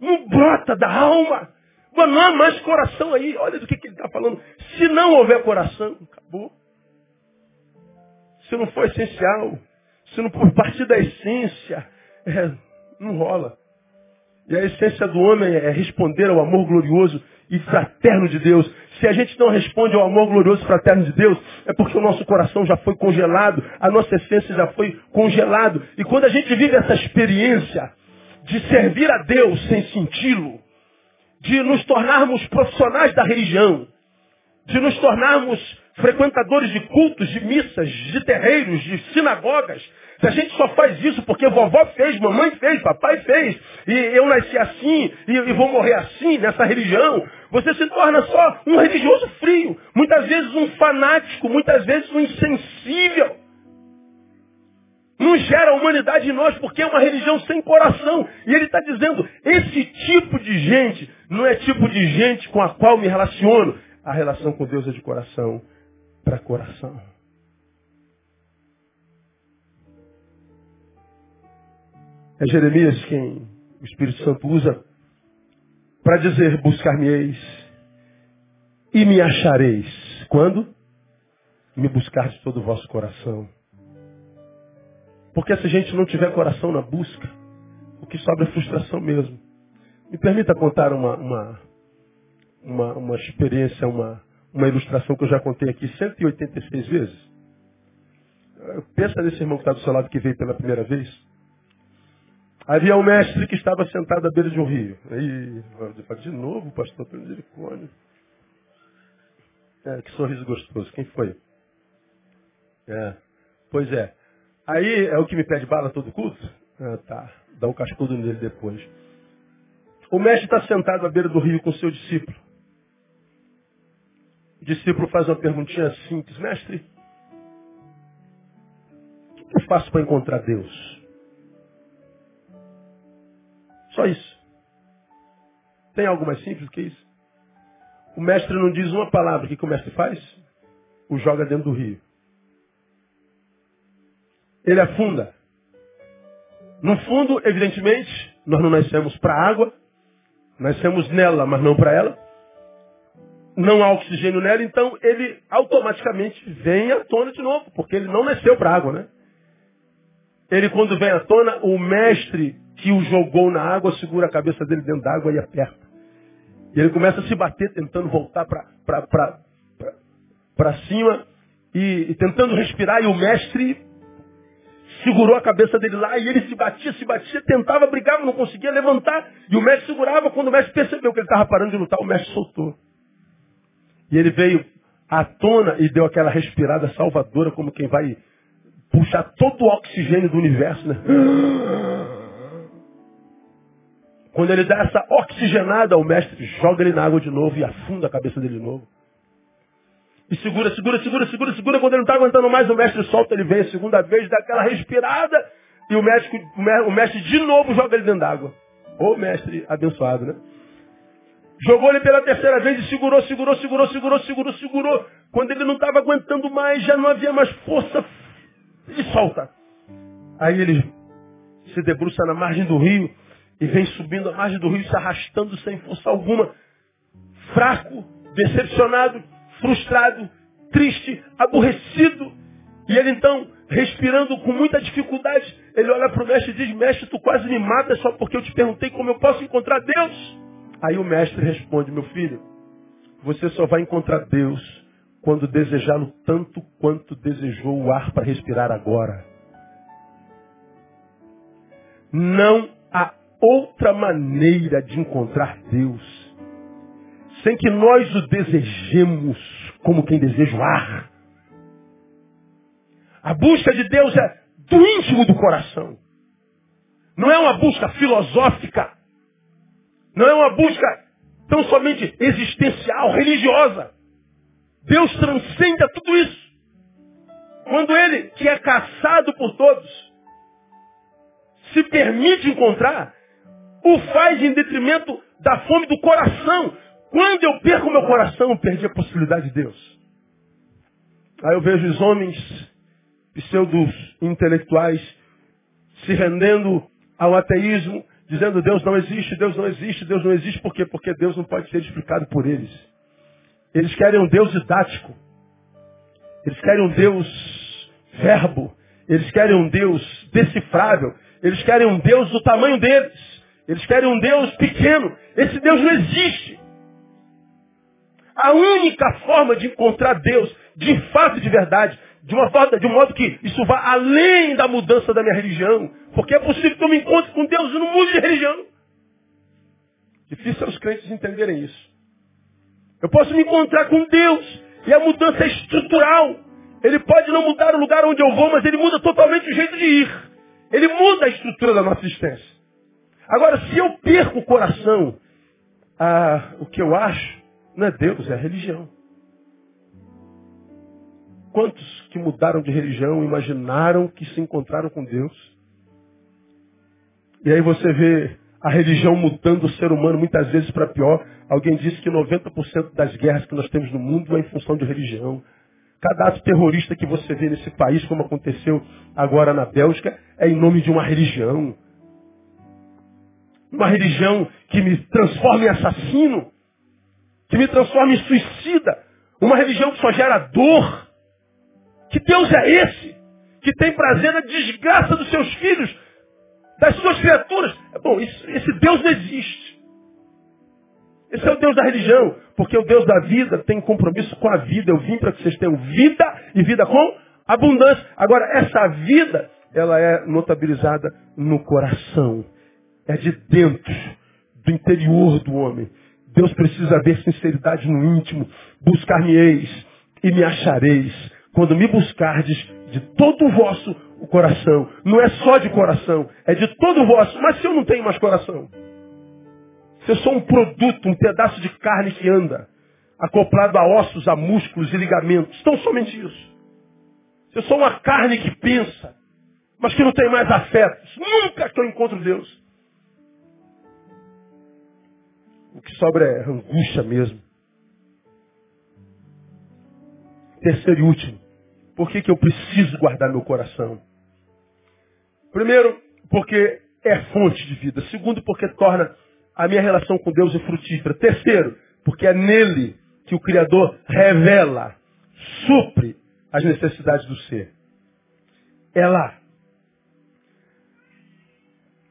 Não brota da alma. Mas não há mais coração aí. Olha do que, que ele está falando. Se não houver coração, acabou. Se não for essencial, se não for partir da essência, é, não rola. E a essência do homem é responder ao amor glorioso e fraterno de Deus. Se a gente não responde ao amor glorioso e fraterno de Deus, é porque o nosso coração já foi congelado, a nossa essência já foi congelado. E quando a gente vive essa experiência de servir a Deus sem senti-lo, de nos tornarmos profissionais da religião, de nos tornarmos frequentadores de cultos, de missas, de terreiros, de sinagogas, se a gente só faz isso porque vovó fez, mamãe fez, papai fez, e eu nasci assim, e, e vou morrer assim, nessa religião, você se torna só um religioso frio, muitas vezes um fanático, muitas vezes um insensível. Não gera humanidade em nós porque é uma religião sem coração. E ele está dizendo, esse tipo de gente não é tipo de gente com a qual me relaciono. A relação com Deus é de coração para coração. É Jeremias quem o Espírito Santo usa para dizer: buscar-me-eis e me achareis. Quando? Me buscar de todo o vosso coração. Porque se a gente não tiver coração na busca, o que sobra é frustração mesmo. Me permita contar uma, uma, uma, uma experiência, uma, uma ilustração que eu já contei aqui 186 vezes. Pensa nesse irmão que está do seu lado que veio pela primeira vez. Havia um mestre que estava sentado à beira de um rio. Aí, de novo, pastor, pelo misericórdia. É, que sorriso gostoso. Quem foi? É. Pois é. Aí é o que me pede bala todo culto? Ah, tá. Dá um cascudo nele depois. O mestre está sentado à beira do rio com seu discípulo. O discípulo faz uma perguntinha simples. Mestre, o que eu faço para encontrar Deus? Só isso. Tem algo mais simples que isso? O mestre não diz uma palavra. O que, que o mestre faz? O joga dentro do rio. Ele afunda. No fundo, evidentemente, nós não nascemos para a água. Nascemos nela, mas não para ela. Não há oxigênio nela, então ele automaticamente vem à tona de novo, porque ele não nasceu para a água, né? Ele, quando vem à tona, o mestre que o jogou na água, segura a cabeça dele dentro da água e aperta. E ele começa a se bater, tentando voltar para cima e, e tentando respirar, e o mestre segurou a cabeça dele lá e ele se batia, se batia, tentava, brigava, não conseguia levantar. E o mestre segurava. Quando o mestre percebeu que ele estava parando de lutar, o mestre soltou. E ele veio à tona e deu aquela respirada salvadora, como quem vai puxar todo o oxigênio do universo, né? Quando ele dá essa oxigenada, o mestre joga ele na água de novo e afunda a cabeça dele de novo. E segura, segura, segura, segura, segura. Quando ele não está aguentando mais, o mestre solta, ele vem a segunda vez, dá aquela respirada, e o mestre, o mestre de novo joga ele dentro d'água. Ô mestre abençoado, né? Jogou ele pela terceira vez e segurou, segurou, segurou, segurou, segurou, segurou. Quando ele não estava aguentando mais, já não havia mais força, e solta. Aí ele se debruça na margem do rio, e vem subindo a margem do rio, se arrastando sem força alguma, fraco, decepcionado, frustrado, triste, aborrecido. E ele então, respirando com muita dificuldade, ele olha para o mestre e diz, mestre, tu quase me mata só porque eu te perguntei como eu posso encontrar Deus. Aí o mestre responde, meu filho, você só vai encontrar Deus quando desejá-lo tanto quanto desejou o ar para respirar agora. Não há outra maneira de encontrar Deus sem que nós o desejemos como quem deseja o ar. A busca de Deus é do íntimo do coração. Não é uma busca filosófica. Não é uma busca tão somente existencial, religiosa. Deus transcende a tudo isso. Quando ele, que é caçado por todos, se permite encontrar, o faz em detrimento da fome do coração. Quando eu perco meu coração, eu perdi a possibilidade de Deus. Aí eu vejo os homens pseudos intelectuais se rendendo ao ateísmo, dizendo Deus não existe, Deus não existe, Deus não existe. Por quê? Porque Deus não pode ser explicado por eles. Eles querem um Deus didático. Eles querem um Deus verbo. Eles querem um Deus decifrável. Eles querem um Deus do tamanho deles. Eles querem um Deus pequeno. Esse Deus não existe. A única forma de encontrar Deus, de fato e de verdade, de, uma forma, de um modo que isso vá além da mudança da minha religião, porque é possível que eu me encontre com Deus não mude de religião. Difícil é os crentes entenderem isso. Eu posso me encontrar com Deus. E a mudança é estrutural. Ele pode não mudar o lugar onde eu vou, mas ele muda totalmente o jeito de ir. Ele muda a estrutura da nossa existência. Agora, se eu perco o coração, ah, o que eu acho não é Deus, é religião. Quantos que mudaram de religião imaginaram que se encontraram com Deus? E aí você vê a religião mudando o ser humano muitas vezes para pior. Alguém disse que 90% das guerras que nós temos no mundo é em função de religião. Cada ato terrorista que você vê nesse país, como aconteceu agora na Bélgica, é em nome de uma religião. Uma religião que me transforma em assassino, que me transforma em suicida. Uma religião que só gera dor. Que Deus é esse? Que tem prazer na desgraça dos seus filhos, das suas criaturas. Bom, esse Deus não existe. Esse é o Deus da religião, porque o Deus da vida tem compromisso com a vida. Eu vim para que vocês tenham vida e vida com abundância. Agora, essa vida, ela é notabilizada no coração. É de dentro, do interior do homem. Deus precisa ver sinceridade no íntimo. Buscar-me-eis e me achareis. Quando me buscardes de todo o vosso coração. Não é só de coração, é de todo o vosso. Mas se eu não tenho mais coração? Se eu sou um produto, um pedaço de carne que anda, acoplado a ossos, a músculos e ligamentos, tão somente isso. Se eu sou uma carne que pensa, mas que não tem mais afetos, nunca que eu encontro Deus. O que sobra é angústia mesmo. Terceiro e último. Por que, que eu preciso guardar meu coração? Primeiro, porque é fonte de vida. Segundo, porque torna a minha relação com Deus frutífera. Terceiro, porque é nele que o Criador revela, supre as necessidades do ser. É lá.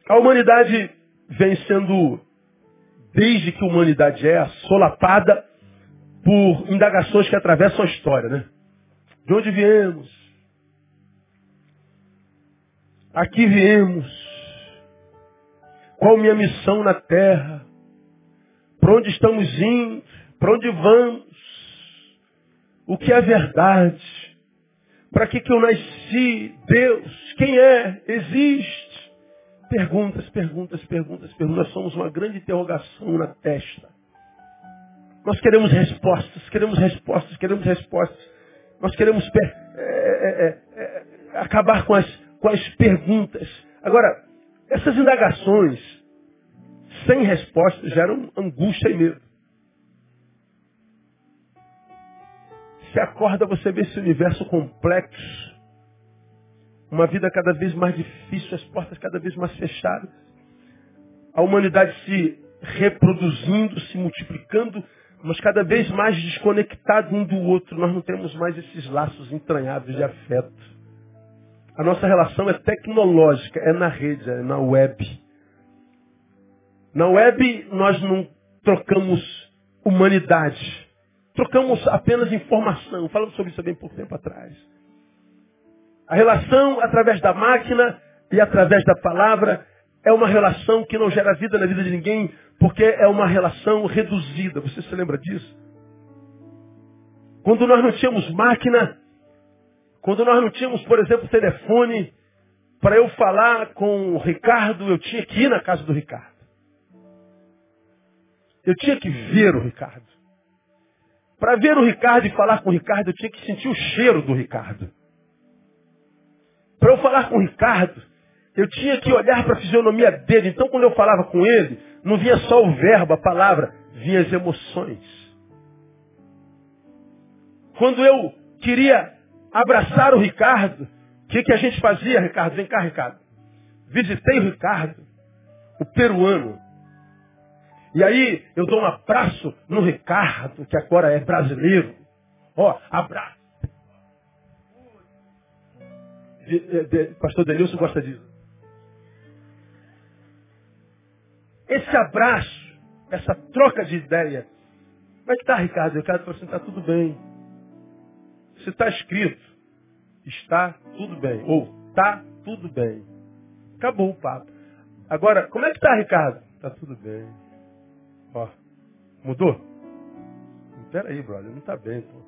A humanidade vem sendo, desde que a humanidade é, solapada por indagações que atravessam a história, né? De onde viemos? Aqui viemos. Qual minha missão na terra? Para onde estamos indo? Para onde vamos? O que é verdade? Para que, que eu nasci? Deus? Quem é? Existe? Perguntas, perguntas, perguntas, perguntas. Nós somos uma grande interrogação na testa. Nós queremos respostas, queremos respostas, queremos respostas. Nós queremos é, é, é, é, acabar com as, com as perguntas. Agora, essas indagações, sem resposta, geram angústia e medo. Se acorda, você vê esse universo complexo. Uma vida cada vez mais difícil, as portas cada vez mais fechadas. A humanidade se reproduzindo, se multiplicando, mas cada vez mais desconectado um do outro. Nós não temos mais esses laços entranhados de afeto. A nossa relação é tecnológica, é na rede, é na web. Na web nós não trocamos humanidade. Trocamos apenas informação. Falamos sobre isso há bem pouco tempo atrás. A relação através da máquina e através da palavra é uma relação que não gera vida na vida de ninguém, porque é uma relação reduzida. Você se lembra disso? Quando nós não tínhamos máquina, quando nós não tínhamos, por exemplo, telefone, para eu falar com o Ricardo, eu tinha que ir na casa do Ricardo. Eu tinha que ver o Ricardo. Para ver o Ricardo e falar com o Ricardo, eu tinha que sentir o cheiro do Ricardo. Para eu falar com o Ricardo, eu tinha que olhar para a fisionomia dele. Então, quando eu falava com ele, não via só o verbo, a palavra, via as emoções. Quando eu queria abraçar o Ricardo. O que, que a gente fazia, Ricardo? Vem cá, Ricardo. Visitei o Ricardo, o peruano. E aí eu dou um abraço no Ricardo, que agora é brasileiro. Ó, abraço. De, de, de, Pastor Denilson gosta disso. Esse abraço, essa troca de ideia. Como é que tá, Ricardo? Ricardo falou assim, tá tudo bem. Se está escrito, está tudo bem. Ou está tudo bem. Acabou o papo. Agora, como é que está, Ricardo? Está tudo bem. Ó, mudou? Peraí, brother, não está bem, pô.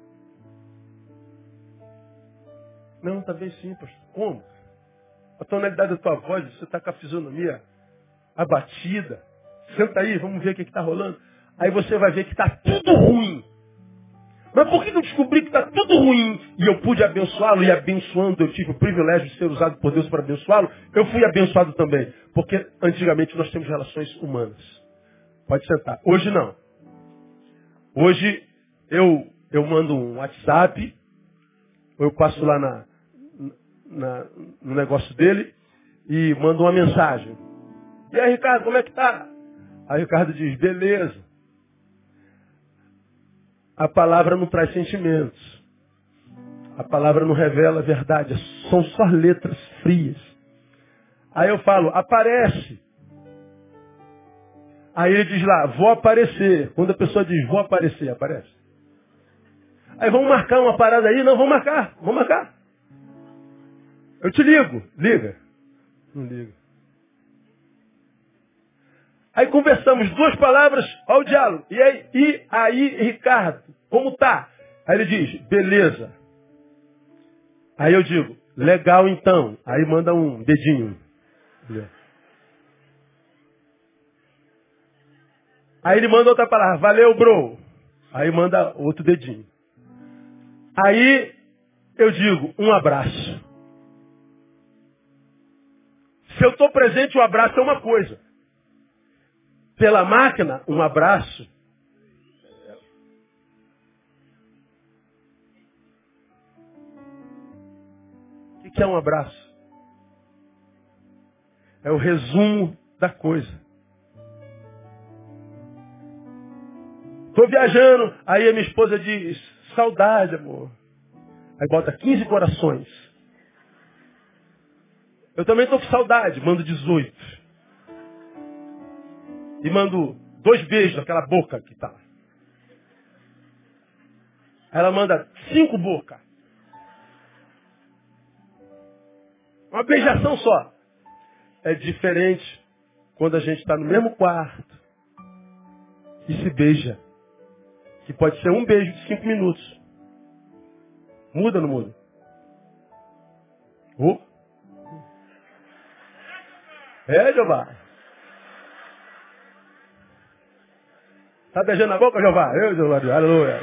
Não, está bem sim, pastor. Como? A tonalidade da tua voz, você está com a fisionomia abatida. Senta aí, vamos ver o que está rolando. Aí você vai ver que está tudo ruim. Mas por que eu descobri que está tudo ruim e eu pude abençoá-lo e abençoando, eu tive o privilégio de ser usado por Deus para abençoá-lo, eu fui abençoado também. Porque antigamente nós temos relações humanas. Pode sentar. Hoje não. Hoje eu, eu mando um WhatsApp, ou eu passo lá na, na, no negócio dele e mando uma mensagem. E aí, Ricardo, como é que tá? Aí o Ricardo diz, beleza. A palavra não traz sentimentos. A palavra não revela a verdade. São só letras frias. Aí eu falo, aparece. Aí ele diz lá, vou aparecer. Quando a pessoa diz, vou aparecer, aparece. Aí vamos marcar uma parada aí? Não, vamos marcar, vamos marcar. Eu te ligo. Liga. Não liga. Aí conversamos duas palavras ao diálogo. E aí, e aí, Ricardo, como tá? Aí ele diz, beleza. Aí eu digo, legal então. Aí manda um dedinho. Aí ele manda outra palavra, valeu, bro. Aí manda outro dedinho. Aí eu digo, um abraço. Se eu estou presente, o um abraço é uma coisa. Pela máquina, um abraço. O que é um abraço? É o resumo da coisa. Estou viajando, aí a minha esposa diz, saudade, amor. Aí bota 15 corações. Eu também estou com saudade, mando 18. E mando dois beijos naquela boca que tá. Ela manda cinco bocas. Uma beijação só. É diferente quando a gente está no mesmo quarto e se beija. Que pode ser um beijo de cinco minutos. Muda não muda? Oh. É, Jeová. Está beijando a boca, Jeová? Eu, Jeová, aleluia.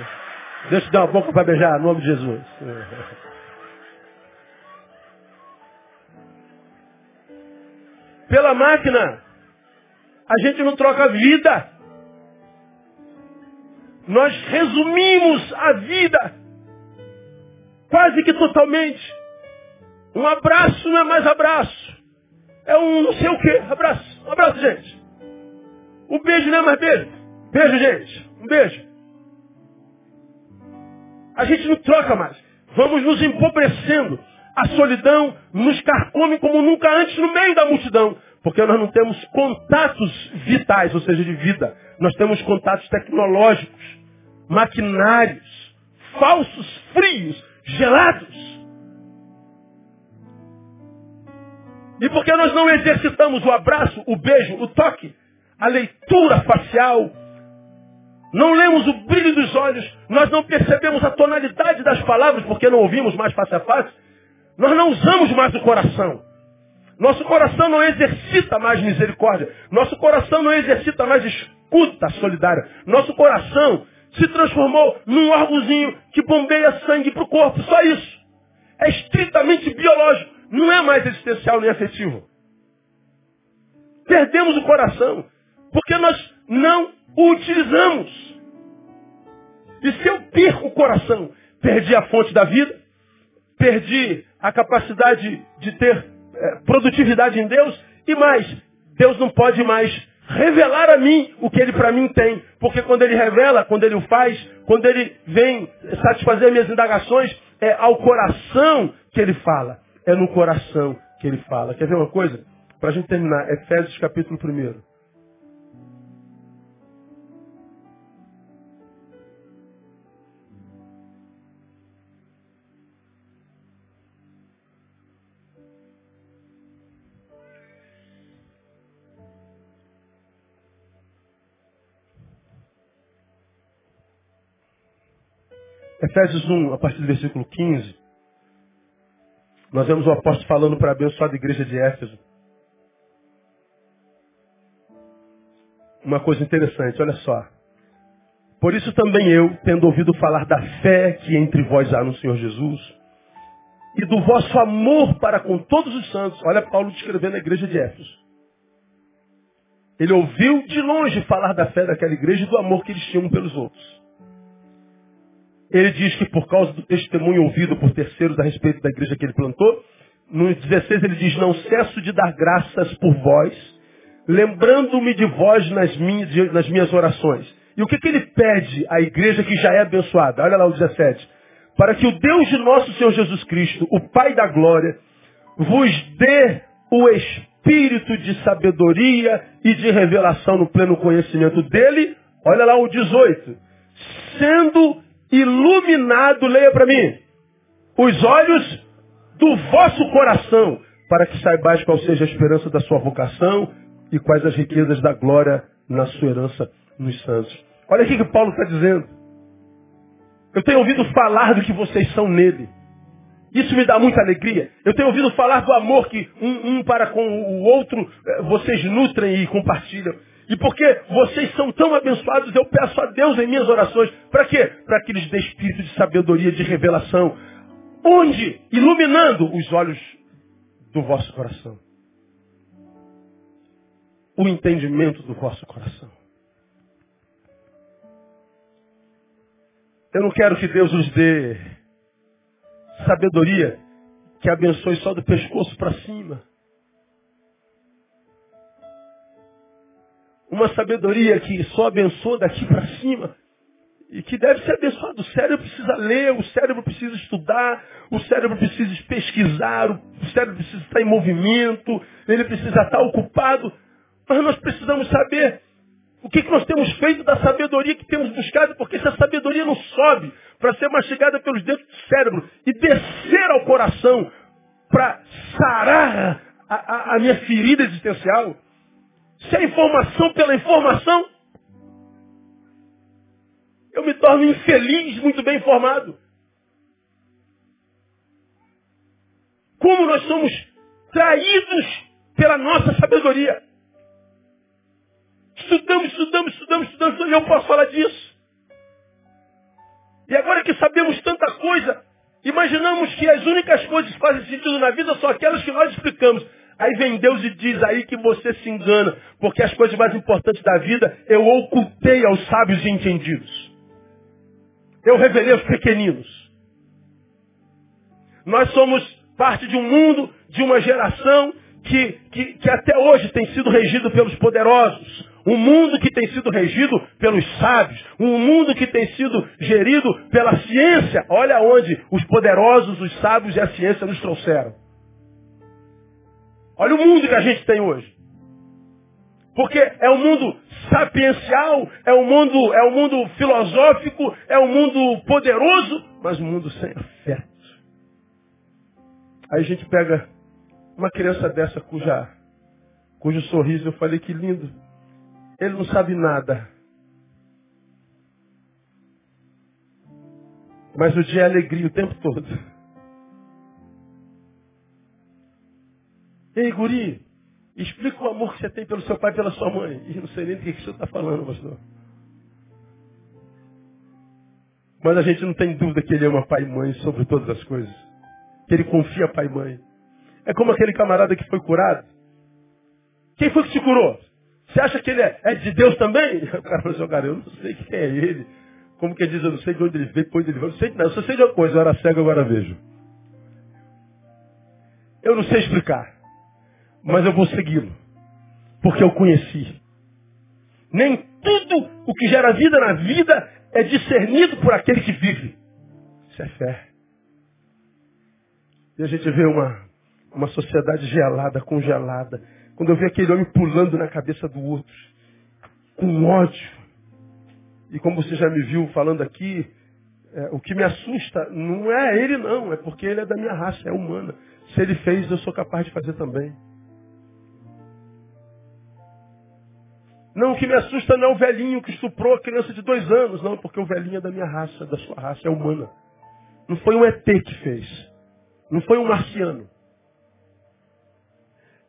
Deixa eu dar uma boca para beijar, em nome de Jesus. Pela máquina, a gente não troca vida. Nós resumimos a vida quase que totalmente. Um abraço não é mais abraço. É um não sei o que. Abraço. Um abraço, gente. O beijo não é mais beijo. Beijo, gente. Um beijo. A gente não troca mais. Vamos nos empobrecendo. A solidão nos carcome como nunca antes no meio da multidão. Porque nós não temos contatos vitais, ou seja, de vida. Nós temos contatos tecnológicos, maquinários, falsos, frios, gelados. E porque nós não exercitamos o abraço, o beijo, o toque, a leitura facial, não lemos o brilho dos olhos, nós não percebemos a tonalidade das palavras porque não ouvimos mais face a face. Nós não usamos mais o coração. Nosso coração não exercita mais misericórdia. Nosso coração não exercita mais escuta solidária. Nosso coração se transformou num órgãozinho que bombeia sangue para o corpo. Só isso. É estritamente biológico. Não é mais existencial nem afetivo. Perdemos o coração. Porque nós não o utilizamos. E se eu perco o coração, perdi a fonte da vida, perdi a capacidade de ter é, produtividade em Deus, e mais, Deus não pode mais revelar a mim o que ele para mim tem. Porque quando ele revela, quando ele o faz, quando ele vem satisfazer minhas indagações, é ao coração que ele fala. É no coração que ele fala. Quer ver uma coisa? Para a gente terminar, Efésios capítulo 1. Efésios 1, a partir do versículo 15 nós vemos o apóstolo falando para a abençoada igreja de Éfeso. Uma coisa interessante, olha só. Por isso também eu, tendo ouvido falar da fé que entre vós há no Senhor Jesus, e do vosso amor para com todos os santos, olha Paulo descrevendo a igreja de Éfeso. Ele ouviu de longe falar da fé daquela igreja e do amor que eles tinham pelos outros. Ele diz que por causa do testemunho ouvido por terceiros a respeito da igreja que ele plantou, no 16 ele diz, não cesso de dar graças por vós, lembrando-me de vós nas minhas, nas minhas orações. E o que, que ele pede à igreja que já é abençoada? Olha lá o 17. Para que o Deus de nosso Senhor Jesus Cristo, o Pai da glória, vos dê o espírito de sabedoria e de revelação no pleno conhecimento dele. Olha lá o 18. Sendo iluminado, leia para mim, os olhos do vosso coração, para que saibais qual seja a esperança da sua vocação e quais as riquezas da glória na sua herança nos santos. Olha aqui que Paulo está dizendo. Eu tenho ouvido falar do que vocês são nele. Isso me dá muita alegria. Eu tenho ouvido falar do amor que um, um para com o outro eh, vocês nutrem e compartilham. E porque vocês são tão abençoados, eu peço a Deus em minhas orações. Para quê? Para que lhes dê espírito de sabedoria, de revelação. Onde? Iluminando os olhos do vosso coração. O entendimento do vosso coração. Eu não quero que Deus nos dê sabedoria que abençoe só do pescoço para cima. Uma sabedoria que só abençoa daqui para cima. E que deve ser abençoada. O cérebro precisa ler, o cérebro precisa estudar, o cérebro precisa pesquisar, o cérebro precisa estar em movimento, ele precisa estar ocupado. Mas nós precisamos saber o que, que nós temos feito da sabedoria que temos buscado, porque se a sabedoria não sobe para ser mastigada pelos dedos do cérebro e descer ao coração para sarar a, a, a minha ferida existencial, se é informação pela informação, eu me torno infeliz, muito bem informado. Como nós somos traídos pela nossa sabedoria. Estudamos, estudamos, estudamos, estudamos, e eu posso falar disso. E agora que sabemos tanta coisa, imaginamos que as únicas coisas que fazem sentido na vida são aquelas que nós explicamos. Aí vem Deus e diz aí que você se engana, porque as coisas mais importantes da vida eu ocultei aos sábios e entendidos. Eu revelei aos pequeninos. Nós somos parte de um mundo, de uma geração que, que, que até hoje tem sido regido pelos poderosos. Um mundo que tem sido regido pelos sábios. Um mundo que tem sido gerido pela ciência. Olha onde os poderosos, os sábios e a ciência nos trouxeram. Olha o mundo que a gente tem hoje. Porque é um mundo sapiencial, é um mundo, é um mundo filosófico, é um mundo poderoso, mas um mundo sem afeto. Aí a gente pega uma criança dessa cuja, cujo sorriso eu falei que lindo. Ele não sabe nada. Mas o dia é alegria o tempo todo. Ei, guri, explica o amor que você tem pelo seu pai e pela sua mãe. E não sei nem do que, que você está falando, pastor. Mas a gente não tem dúvida que ele ama pai e mãe sobre todas as coisas. Que ele confia pai e mãe. É como aquele camarada que foi curado. Quem foi que te curou? Você acha que ele é, é de Deus também? O cara falou assim, cara, eu não sei quem é ele. Como que diz, eu não sei de onde ele veio, de onde ele veio. Eu não sei, não, eu só sei de uma coisa, eu era cego, agora vejo. Eu não sei explicar mas eu vou segui-lo, porque eu conheci. Nem tudo o que gera vida na vida é discernido por aquele que vive. Isso é fé. E a gente vê uma, uma sociedade gelada, congelada. Quando eu vi aquele homem pulando na cabeça do outro, com ódio. E como você já me viu falando aqui, é, o que me assusta não é ele não, é porque ele é da minha raça, é humana. Se ele fez, eu sou capaz de fazer também. Não, o que me assusta não é o velhinho que estuprou a criança de dois anos, não, porque o velhinho é da minha raça, da sua raça, é humana. Não foi um ET que fez. Não foi um marciano.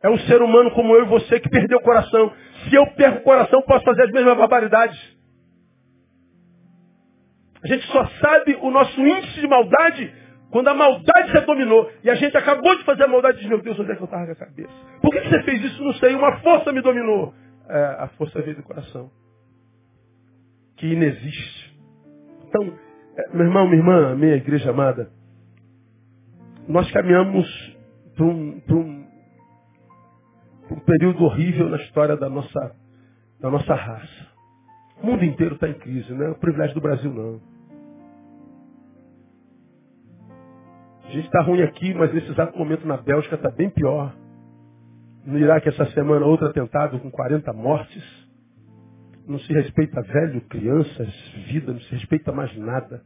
É um ser humano como eu e você que perdeu o coração. Se eu perco o coração, posso fazer as mesmas barbaridades. A gente só sabe o nosso índice de maldade quando a maldade se dominou. E a gente acabou de fazer a maldade e meu Deus, onde é que eu estava com a cabeça? Por que você fez isso? Não sei. Uma força me dominou. É, a força veio do coração. Que inexiste. Então, é, meu irmão, minha irmã, minha igreja amada, nós caminhamos para um, um, um período horrível na história da nossa, da nossa raça. O mundo inteiro está em crise, não é o privilégio do Brasil, não. A gente está ruim aqui, mas nesse exato momento na Bélgica está bem pior. No Iraque essa semana outro atentado com 40 mortes. Não se respeita velho, crianças, vida, não se respeita mais nada.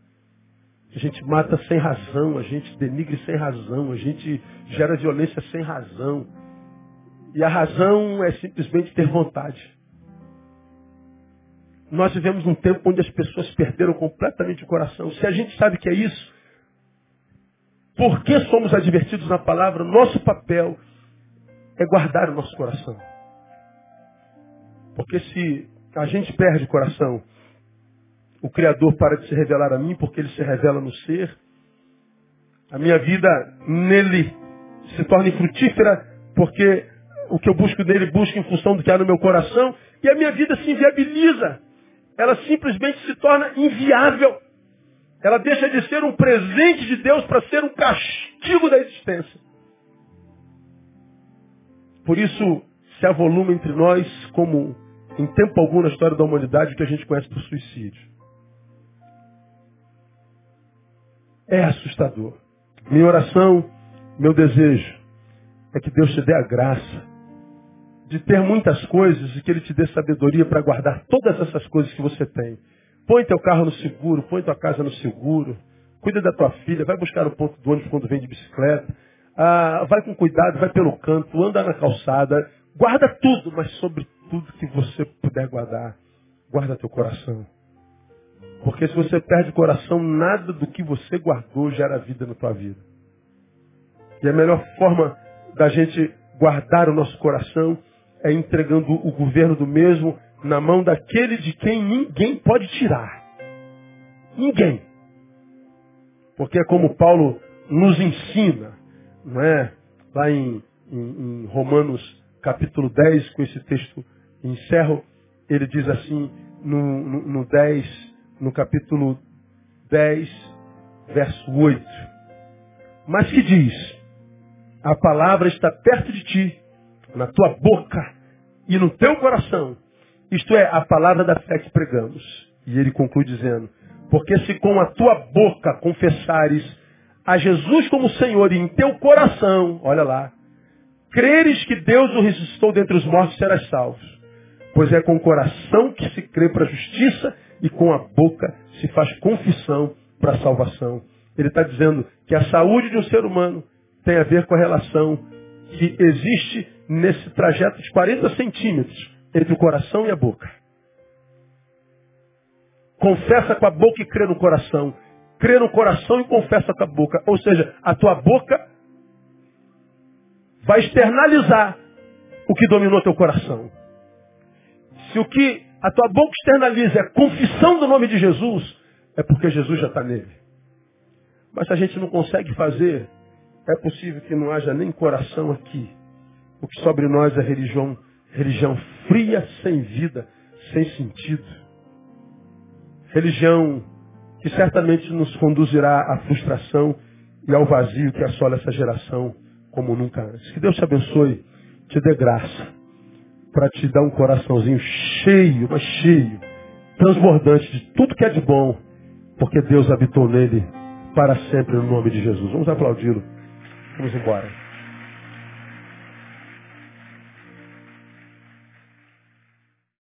A gente mata sem razão, a gente denigre sem razão, a gente gera violência sem razão. E a razão é simplesmente ter vontade. Nós vivemos num tempo onde as pessoas perderam completamente o coração. Se a gente sabe que é isso, por que somos advertidos na palavra? Nosso papel é guardar o nosso coração. Porque se a gente perde o coração, o Criador para de se revelar a mim porque ele se revela no ser. A minha vida nele se torna infrutífera porque o que eu busco nele busco em função do que há no meu coração. E a minha vida se inviabiliza. Ela simplesmente se torna inviável. Ela deixa de ser um presente de Deus para ser um castigo da existência. Por isso se avoluma entre nós, como em tempo algum na história da humanidade, o que a gente conhece por suicídio. é assustador. Minha oração, meu desejo, é que Deus te dê a graça de ter muitas coisas e que Ele te dê sabedoria para guardar todas essas coisas que você tem. Põe teu carro no seguro, põe tua casa no seguro, cuida da tua filha, vai buscar o ponto do ônibus quando vem de bicicleta, ah, vai com cuidado, vai pelo canto, anda na calçada, guarda tudo, mas sobre tudo que você puder guardar, guarda teu coração. Porque se você perde o coração, nada do que você guardou gera vida na tua vida. E a melhor forma da gente guardar o nosso coração é entregando o governo do mesmo na mão daquele de quem ninguém pode tirar. Ninguém. Porque é como Paulo nos ensina, não é? Lá em, em, em Romanos capítulo 10, com esse texto encerro, ele diz assim, no, no, no 10, no capítulo 10, verso 8. Mas que diz? A palavra está perto de ti, na tua boca e no teu coração. Isto é, a palavra da fé que pregamos. E ele conclui dizendo, porque se com a tua boca confessares a Jesus como Senhor e em teu coração, olha lá, creres que Deus o ressuscitou dentre os mortos, serás salvo. Pois é com o coração que se crê para a justiça e com a boca se faz confissão para a salvação. Ele está dizendo que a saúde de um ser humano tem a ver com a relação que existe nesse trajeto de 40 centímetros entre o coração e a boca. Confessa com a boca e crê no coração. Crê no coração e confessa com a boca. Ou seja, a tua boca vai externalizar o que dominou teu coração. Se o que a tua boca externaliza a confissão do nome de Jesus, é porque Jesus já está nele. Mas se a gente não consegue fazer, é possível que não haja nem coração aqui. O que sobre nós é religião, religião fria, sem vida, sem sentido. Religião que certamente nos conduzirá à frustração e ao vazio que assola essa geração como nunca antes. Que Deus te abençoe, te dê graça para te dar um coraçãozinho cheio, mas cheio, transbordante de tudo que é de bom, porque Deus habitou nele para sempre no nome de Jesus. Vamos aplaudi-lo. Vamos embora.